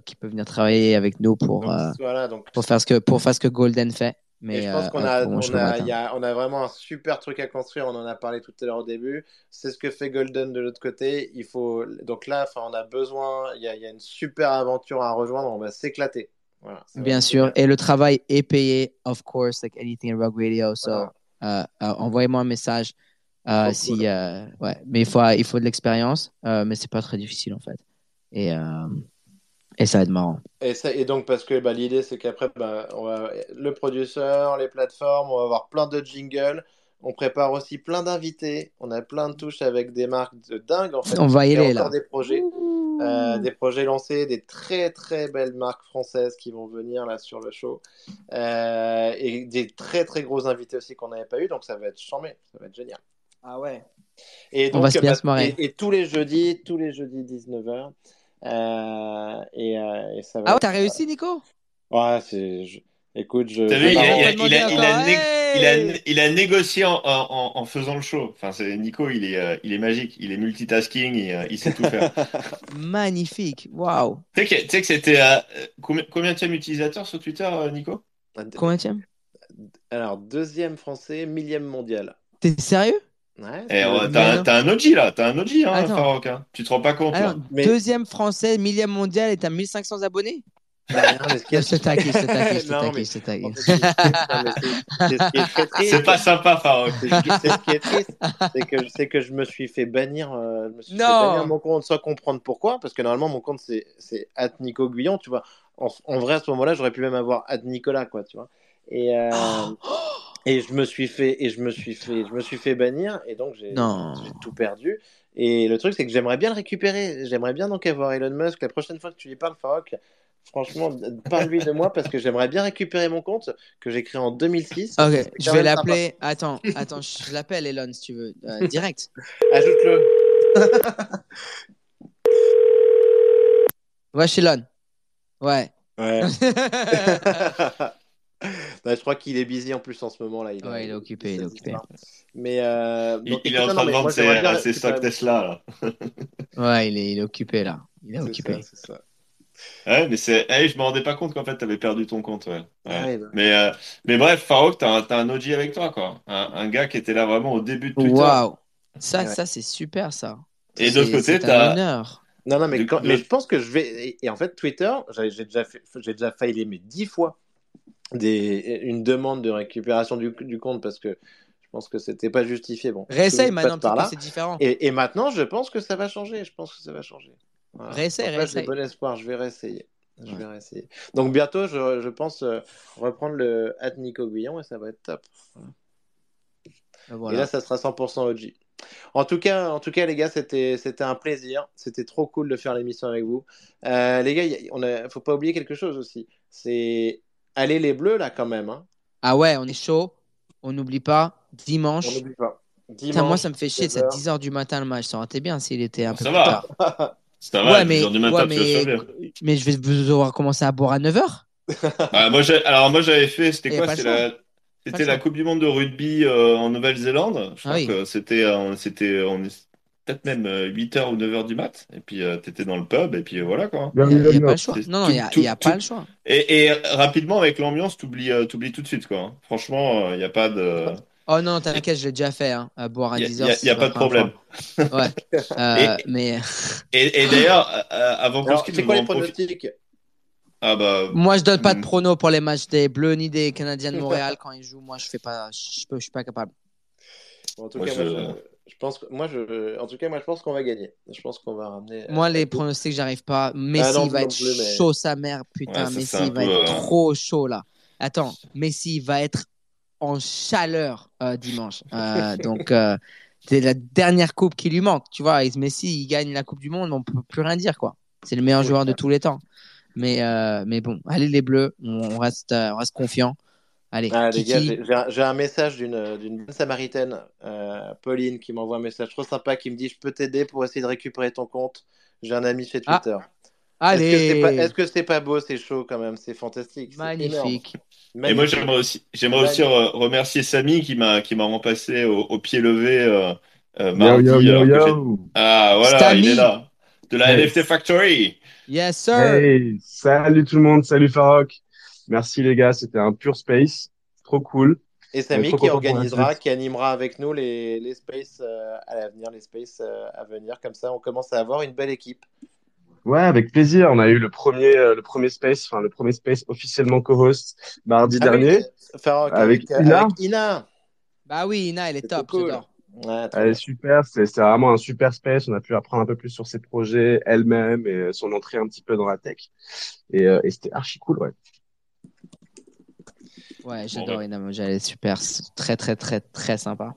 qui peut venir travailler avec nous pour, Donc, voilà, donc pour, faire ce que, pour faire ce que Golden fait. Mais Et je pense euh, qu'on a, on, a, y a- on a vraiment un super truc à construire. On en a parlé tout à l'heure au début. C'est ce que fait Golden de l'autre côté. Il faut donc là, on a besoin. Il y y a une super aventure à rejoindre. On va s'éclater. Voilà, Bien sûr. Et le travail est payé, of course, like anything in Rock Radio. So, Voilà. euh, euh, envoyez-moi un message. euh, si, cool. ouais. Mais il faut, il faut de l'expérience, mais c'est pas très difficile en fait. Et, Et ça va être marrant. Et, ça, et donc, parce que bah, l'idée, c'est qu'après, bah, on va, le producteur, les plateformes, on va avoir plein de jingles. On prépare aussi plein d'invités. On a plein de touches avec des marques de dingue. En fait. On va y aller encore là. des projets, euh, des projets lancés, des très très belles marques françaises qui vont venir là sur le show. Euh, et des très très gros invités aussi qu'on n'avait pas eu. Donc, ça va être chambé. Ça va être génial. Ah ouais. Et On va se bien bah, se marrer. Et, et tous les jeudis, tous les jeudis 19h. Euh, et, euh, et ça va Ah ouais, t'as réussi, Nico? Ouais, c'est. je- Écoute, je. T'as je vu, il, a, négocié en, en, en faisant le show. Enfin, c'est Nico, il est, euh, il est magique, il est multitasking, il, euh, il sait tout faire. Magnifique. Waouh. tu sais que, tu sais que c'était euh, combien, combien de utilisateurs sur Twitter, Nico? Combien tiens Alors, deuxième français, millième mondial. T'es sérieux? Ouais, Eh, c'est- T'as un, un OG là, t'as un OG, hein. Farok. Hein. Tu te rends pas compte là. Alors, Mais- deuxième français, millième mondial et t'as 1500 abonnés? Bah, non, mais ce qui est- Je te taquine, je te taquine, je te Non, taquine, mais- je te en taquine. fait, c'est- mais c'est- c'est. C'est pas sympa, Farok. C'est c'est ce qui est triste, c'est que, c'est que je me suis fait bannir, euh, je me suis fait Non. bannir mon compte sans comprendre pourquoi, parce que normalement mon compte c'est c'est Nico Guyon, tu vois. En, en vrai à ce moment-là j'aurais pu même avoir Nicolas quoi, tu vois. Et euh, et je me suis fait et je me suis fait je me suis fait bannir et donc j'ai tout perdu. Et le truc c'est que j'aimerais bien le récupérer, j'aimerais bien donc avoir Elon Musk la prochaine fois que tu lui parles Farok. Franchement, parle-lui de moi parce que j'aimerais bien récupérer mon compte que j'ai créé en 2006. Ok, je vais l'appeler. Attends, attends, je l'appelle Elon si tu veux. Euh, direct. Ajoute-le. Ouais, chez Elon. Ouais. Ouais. Bah, je crois qu'il est busy en plus en ce moment là. Il, Ouais, il est occupé, il est occupé. Mais euh, Il, donc, il est en train de vendre moi, ses, stocks Tesla là. Ouais, il est, il est occupé là. Il est occupé. ça. Ouais, mais c'est. Hey, je me rendais pas compte qu'en fait t'avais perdu ton compte. Ouais. Ouais. Ouais, bah. Mais, euh, mais bref, Farok, t'as un, t'as un OG avec toi, quoi. Un, un gars qui était là vraiment au début de Twitter. Waouh. Ça, Ouais. ça c'est super ça. Et de l'autre côté, t'as. honneur. Non, non, mais, quand- mais je pense que je vais. Et, en fait, Twitter, j'ai déjà, fait... déjà failli mais dix fois des... une demande de récupération du, du compte parce que je pense que c'était pas justifié. Bon, Réessaye maintenant, c'est différent. Et, et maintenant, je pense que ça va changer. Je pense que ça va changer. Voilà. Réessaye, J'ai bon espoir. Je vais réessayer. Je vais réessayer. Donc bientôt, je, je pense euh, reprendre le at Nico Guillon et ça va être top. Et là, Voilà. ça sera 100% OG. En tout cas, en tout cas, les gars, c'était un plaisir. C'était trop cool de faire l'émission avec vous. Euh, les gars, on a, faut pas oublier quelque chose aussi. C'est aller les bleus là quand même. Hein. Ah ouais, on est chaud. On n'oublie pas. Dimanche. On n'oublie pas. Putain, moi, ça me fait chier. C'est à 16 heures. 10h du matin le match. Ça aurait été bien s'il était un peu Ça plus va. tard. Ça va, Ouais, mais, 10h du matin, ouais, mais, je vais devoir commencer à boire à 9h. Ah, moi, alors, moi, j'avais fait. C'était quoi C'était la. Coupe du Monde de rugby euh, en Nouvelle-Zélande. Je Ah crois oui. que c'était. euh, c'était on est peut-être même 8h ou 9h du mat. Et puis, euh, t'étais dans le pub. Et puis, euh, voilà, quoi. Il n'y a, pas le choix. Non, non, il n'y a, tout- y a tout- pas le choix. Et, et rapidement, avec l'ambiance, t'oublies euh, t'oublies tout de suite, quoi. hein. Franchement, il n'y a pas de. Oh non, t'inquiète, je l'ai déjà fait. Hein, à boire à Il 10h. n'y a, pas de problème. Ouais. Euh, Et- mais Et, et d'ailleurs, euh, avant qu'on se quitte, c'est quoi les pronostics? Ah bah, moi, je donne pas de Hmm. prono pour les matchs des Bleus ni des Canadiens de Montréal quand ils jouent. Moi, je fais pas. Je peux, je suis pas capable. Bon, En tout Moi, cas, je- moi, je, je pense que moi, je, en tout cas, moi, je pense qu'on va gagner. Je pense qu'on va ramener. Moi, les euh, pronostics, j'arrive pas. Messi Ah non, il va non être plus, mais- chaud, sa mère. Putain, Ouais, Messi va peu, être euh, trop chaud là. Attends, Messi va être en chaleur euh, dimanche. Euh, donc, euh, c'est la dernière coupe qui lui manque. Tu vois, Messi, il gagne la Coupe du Monde, on peut plus rien dire quoi. C'est le meilleur Oui. joueur de tous les temps. Mais, euh, mais bon, allez les Bleus, on reste, euh, on reste confiant. Allez, Ah, les gars, j'ai- j'ai un, j'ai un message d'une d'une bonne samaritaine, euh, Pauline, qui m'envoie un message trop sympa qui me dit Je peux t'aider pour essayer de récupérer ton compte. J'ai un ami chez Ah, Twitter. allez, Est-ce que c'est pas, est-ce que c'est pas beau C'est chaud quand même, c'est fantastique. c'est magnifique. et moi j'aimerais aussi, j'aimerais aussi re- remercier Samy qui m'a qui m'a remplacé au, au pied levé euh, euh, mardi. yo, yo. Ah voilà, Stamy. il est là. De la. NFT Factory. Yes, sir. Hey, salut tout le monde, salut Farok. Merci les gars, c'était un pur space. Trop cool. Et Samy trop qui organisera, qui animera avec nous les, les spaces euh, à l'avenir, les spaces euh, à venir. Comme ça, on commence à avoir une belle équipe. Ouais, avec plaisir. On a eu le premier, euh, le premier space, enfin le premier space officiellement co-host mardi Ah dernier. Farok, Avec avec, Ina. avec Ina. Bah oui, Ina, elle est top. cool. Ouais, Elle est super, c'est c'est vraiment un super space. On a pu apprendre un peu plus sur ses projets elle-même et son entrée un petit peu dans la tech. Et, euh, et c'était archi cool, ouais. Ouais, j'adore elle est super. Très, très, très, très sympa.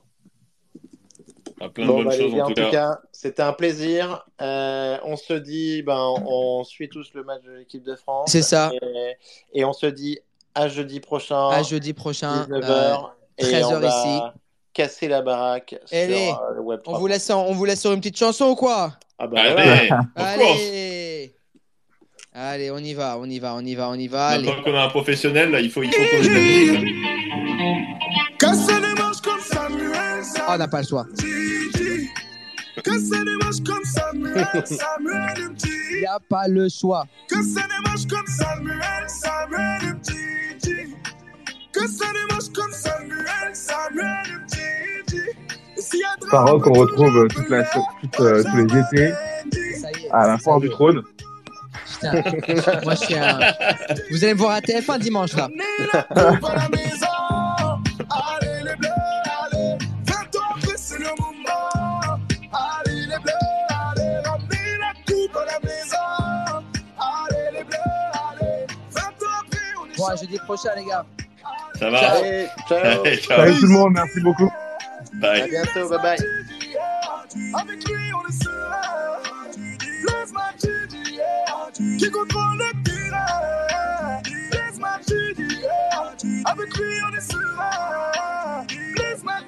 Ah, plein Bon, bonnes bah, choses en tout cas. cas, c'était un plaisir. Euh, on se dit, ben, on suit tous le match de l'équipe de France. C'est ça. Et, et on se dit à jeudi prochain, À jeudi prochain. 19h. euh, et 13 on heures va ici. casser la baraque Allez, sur euh, le web. on, vous laisse, on vous laisse sur une petite chanson ou quoi? Ah bah. Allez, of course. Allez Allez, on y va, on y va, on y va, on y va. Allez. Maintenant qu'on a un professionnel, là, il faut, il faut qu'on les manches comme Samuel, Oh, on n'a pas le choix. Samuel. Casser les manches comme Samuel, Samuel Il n'y a pas le choix. Casser les manches comme Samuel, Samuel Mtiti. Casser les manches comme Samuel, Samuel Mtiti. Et s'il y a drame, Farok, on peut retrouve euh, toute la, toute, euh, tous les étés à la foire du trône. Putain, moi je suis un. Vous allez me voir à TF1 dimanche là. Ramenez la coupe à la maison. Allez les bleus, allez. 20 ans après, c'est le moment. Allez les bleus, allez. Ramenez la coupe à la maison. Allez les bleus, allez. 20 ans après, on est Bon, à jeudi prochain, les gars. Ça va Allez, ciao. Allez, ciao. Salut tout le monde, merci beaucoup. À Bye. bientôt, bye bye. Avec lui, on est serein. qui contrôle le tir. Laisse ma Judy, avec lui on est sûr. Laisse ma